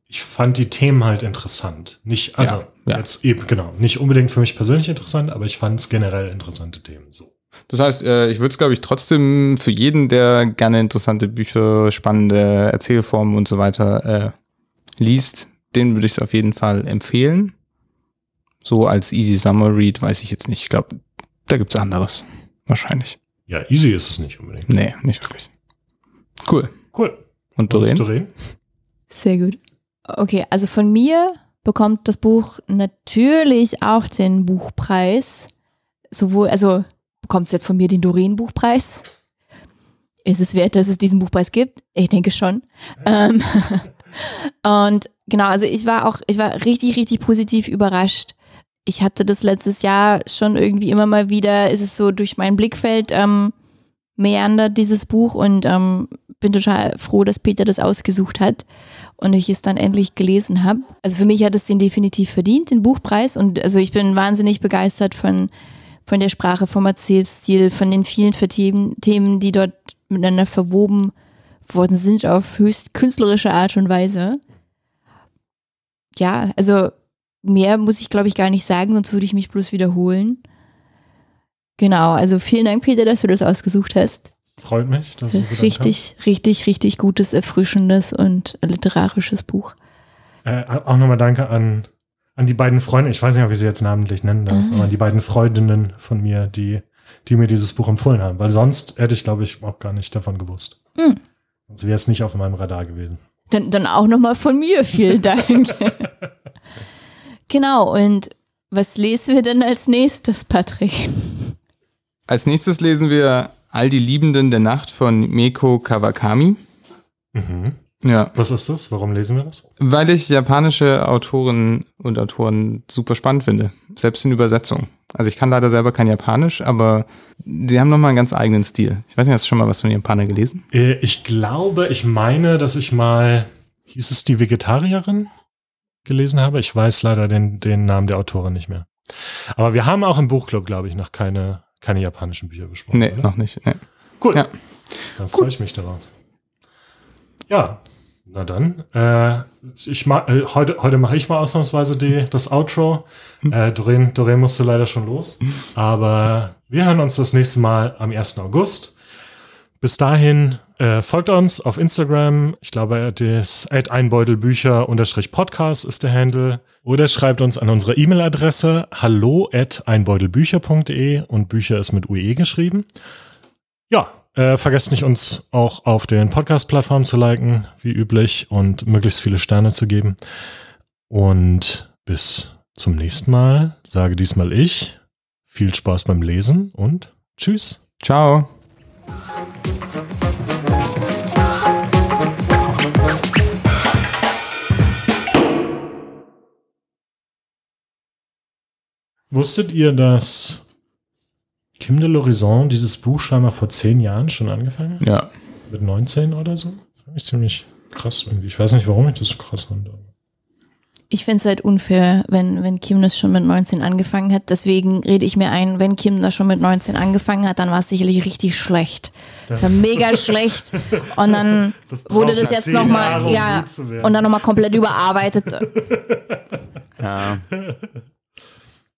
Ich fand die Themen halt interessant. Nicht, also Ja, ja. jetzt eben, genau, nicht unbedingt für mich persönlich interessant, aber ich fand es generell interessante Themen. So. Das heißt, äh, ich würde es, glaube ich, trotzdem für jeden, der gerne interessante Bücher, spannende Erzählformen und so weiter äh, liest, den würde ich es auf jeden Fall empfehlen. So als Easy Summer Read weiß ich jetzt nicht. Ich glaube, da gibt's anderes. Wahrscheinlich. Ja, easy ist es nicht unbedingt. Nee, nicht wirklich. Cool. Cool. Und Doreen? Doreen? Sehr gut. Okay, also von mir bekommt das Buch natürlich auch den Buchpreis. Sowohl, also bekommt es jetzt von mir den Doreen-Buchpreis. Ist es wert, dass es diesen Buchpreis gibt? Ich denke schon. Ähm, <laughs> und genau, also ich war auch, ich war richtig, richtig positiv überrascht. Ich hatte das letztes Jahr schon irgendwie immer mal wieder, ist es so durch mein Blickfeld ähm, meandert, dieses Buch, und ähm, bin total froh, dass Peter das ausgesucht hat und ich es dann endlich gelesen habe. Also für mich hat es den definitiv verdient, den Buchpreis. Und also ich bin wahnsinnig begeistert von, von der Sprache, vom Erzählstil, von den vielen Themen, die dort miteinander verwoben worden sind auf höchst künstlerische Art und Weise. Ja, also mehr muss ich glaube ich gar nicht sagen, sonst würde ich mich bloß wiederholen. Genau, also vielen Dank, Peter, dass du das ausgesucht hast. Freut mich, dass du Richtig, richtig, richtig gutes, erfrischendes und literarisches Buch. Äh, auch nochmal danke an, an die beiden Freunde, ich weiß nicht, ob ich sie jetzt namentlich nennen darf, Ah. aber an die beiden Freundinnen von mir, die, die mir dieses Buch empfohlen haben. Weil sonst hätte ich, glaube ich, auch gar nicht davon gewusst. Hm. Sonst wäre es nicht auf meinem Radar gewesen. Dann, dann auch nochmal von mir vielen Dank. <laughs> genau, und was lesen wir denn als nächstes, Patrick? Als nächstes lesen wir All die Liebenden der Nacht von Meko Kawakami. Mhm. Ja, Was ist das? Warum lesen wir das? weil ich japanische Autorinnen und Autoren super spannend finde. Selbst in Übersetzung. Also ich kann leider selber kein Japanisch, aber sie haben nochmal einen ganz eigenen Stil. Ich weiß nicht, hast du schon mal was von Japaner gelesen? Äh, Ich glaube, ich meine, dass ich mal, hieß es die Vegetarierin, gelesen habe. Ich weiß leider den, den Namen der Autorin nicht mehr. Aber wir haben auch im Buchclub, glaube ich, noch keine, keine japanischen Bücher besprochen. Nee, oder? noch nicht. Nee. Cool. Ja. Dann freue ich mich darauf. Ja, na dann. Äh, ich ma äh, heute heute mache ich mal ausnahmsweise die, das Outro. Äh, Doreen, Doreen musste leider schon los. Aber wir hören uns das nächste Mal am 1. August. Bis dahin äh, folgt uns auf Instagram. Ich glaube, das einbeutelbücher-podcast ist der Handle. Oder schreibt uns an unsere E-Mail-Adresse hallo at einbeutelbücher.de und Bücher ist mit UE geschrieben. Ja, äh, vergesst nicht, uns auch auf den Podcast-Plattformen zu liken, wie üblich, und möglichst viele Sterne zu geben. Und bis zum nächsten Mal sage diesmal ich viel Spaß beim Lesen und tschüss. Ciao. Wusstet ihr, dass Kim de l'Horizon dieses Buch scheinbar vor zehn Jahren schon angefangen hat? Ja. Mit 19 oder so? Das fand ich ziemlich krass irgendwie. Ich weiß nicht, warum ich das so krass fand. Ich finde es halt unfair, wenn, wenn Kim das schon mit 19 angefangen hat. Deswegen rede ich mir ein, wenn Kim das schon mit 19 angefangen hat, dann war es sicherlich richtig schlecht. Das war mega schlecht. Und dann <laughs> Das wurde das jetzt nochmal, um ja, und dann nochmal komplett überarbeitet. Ja. <laughs>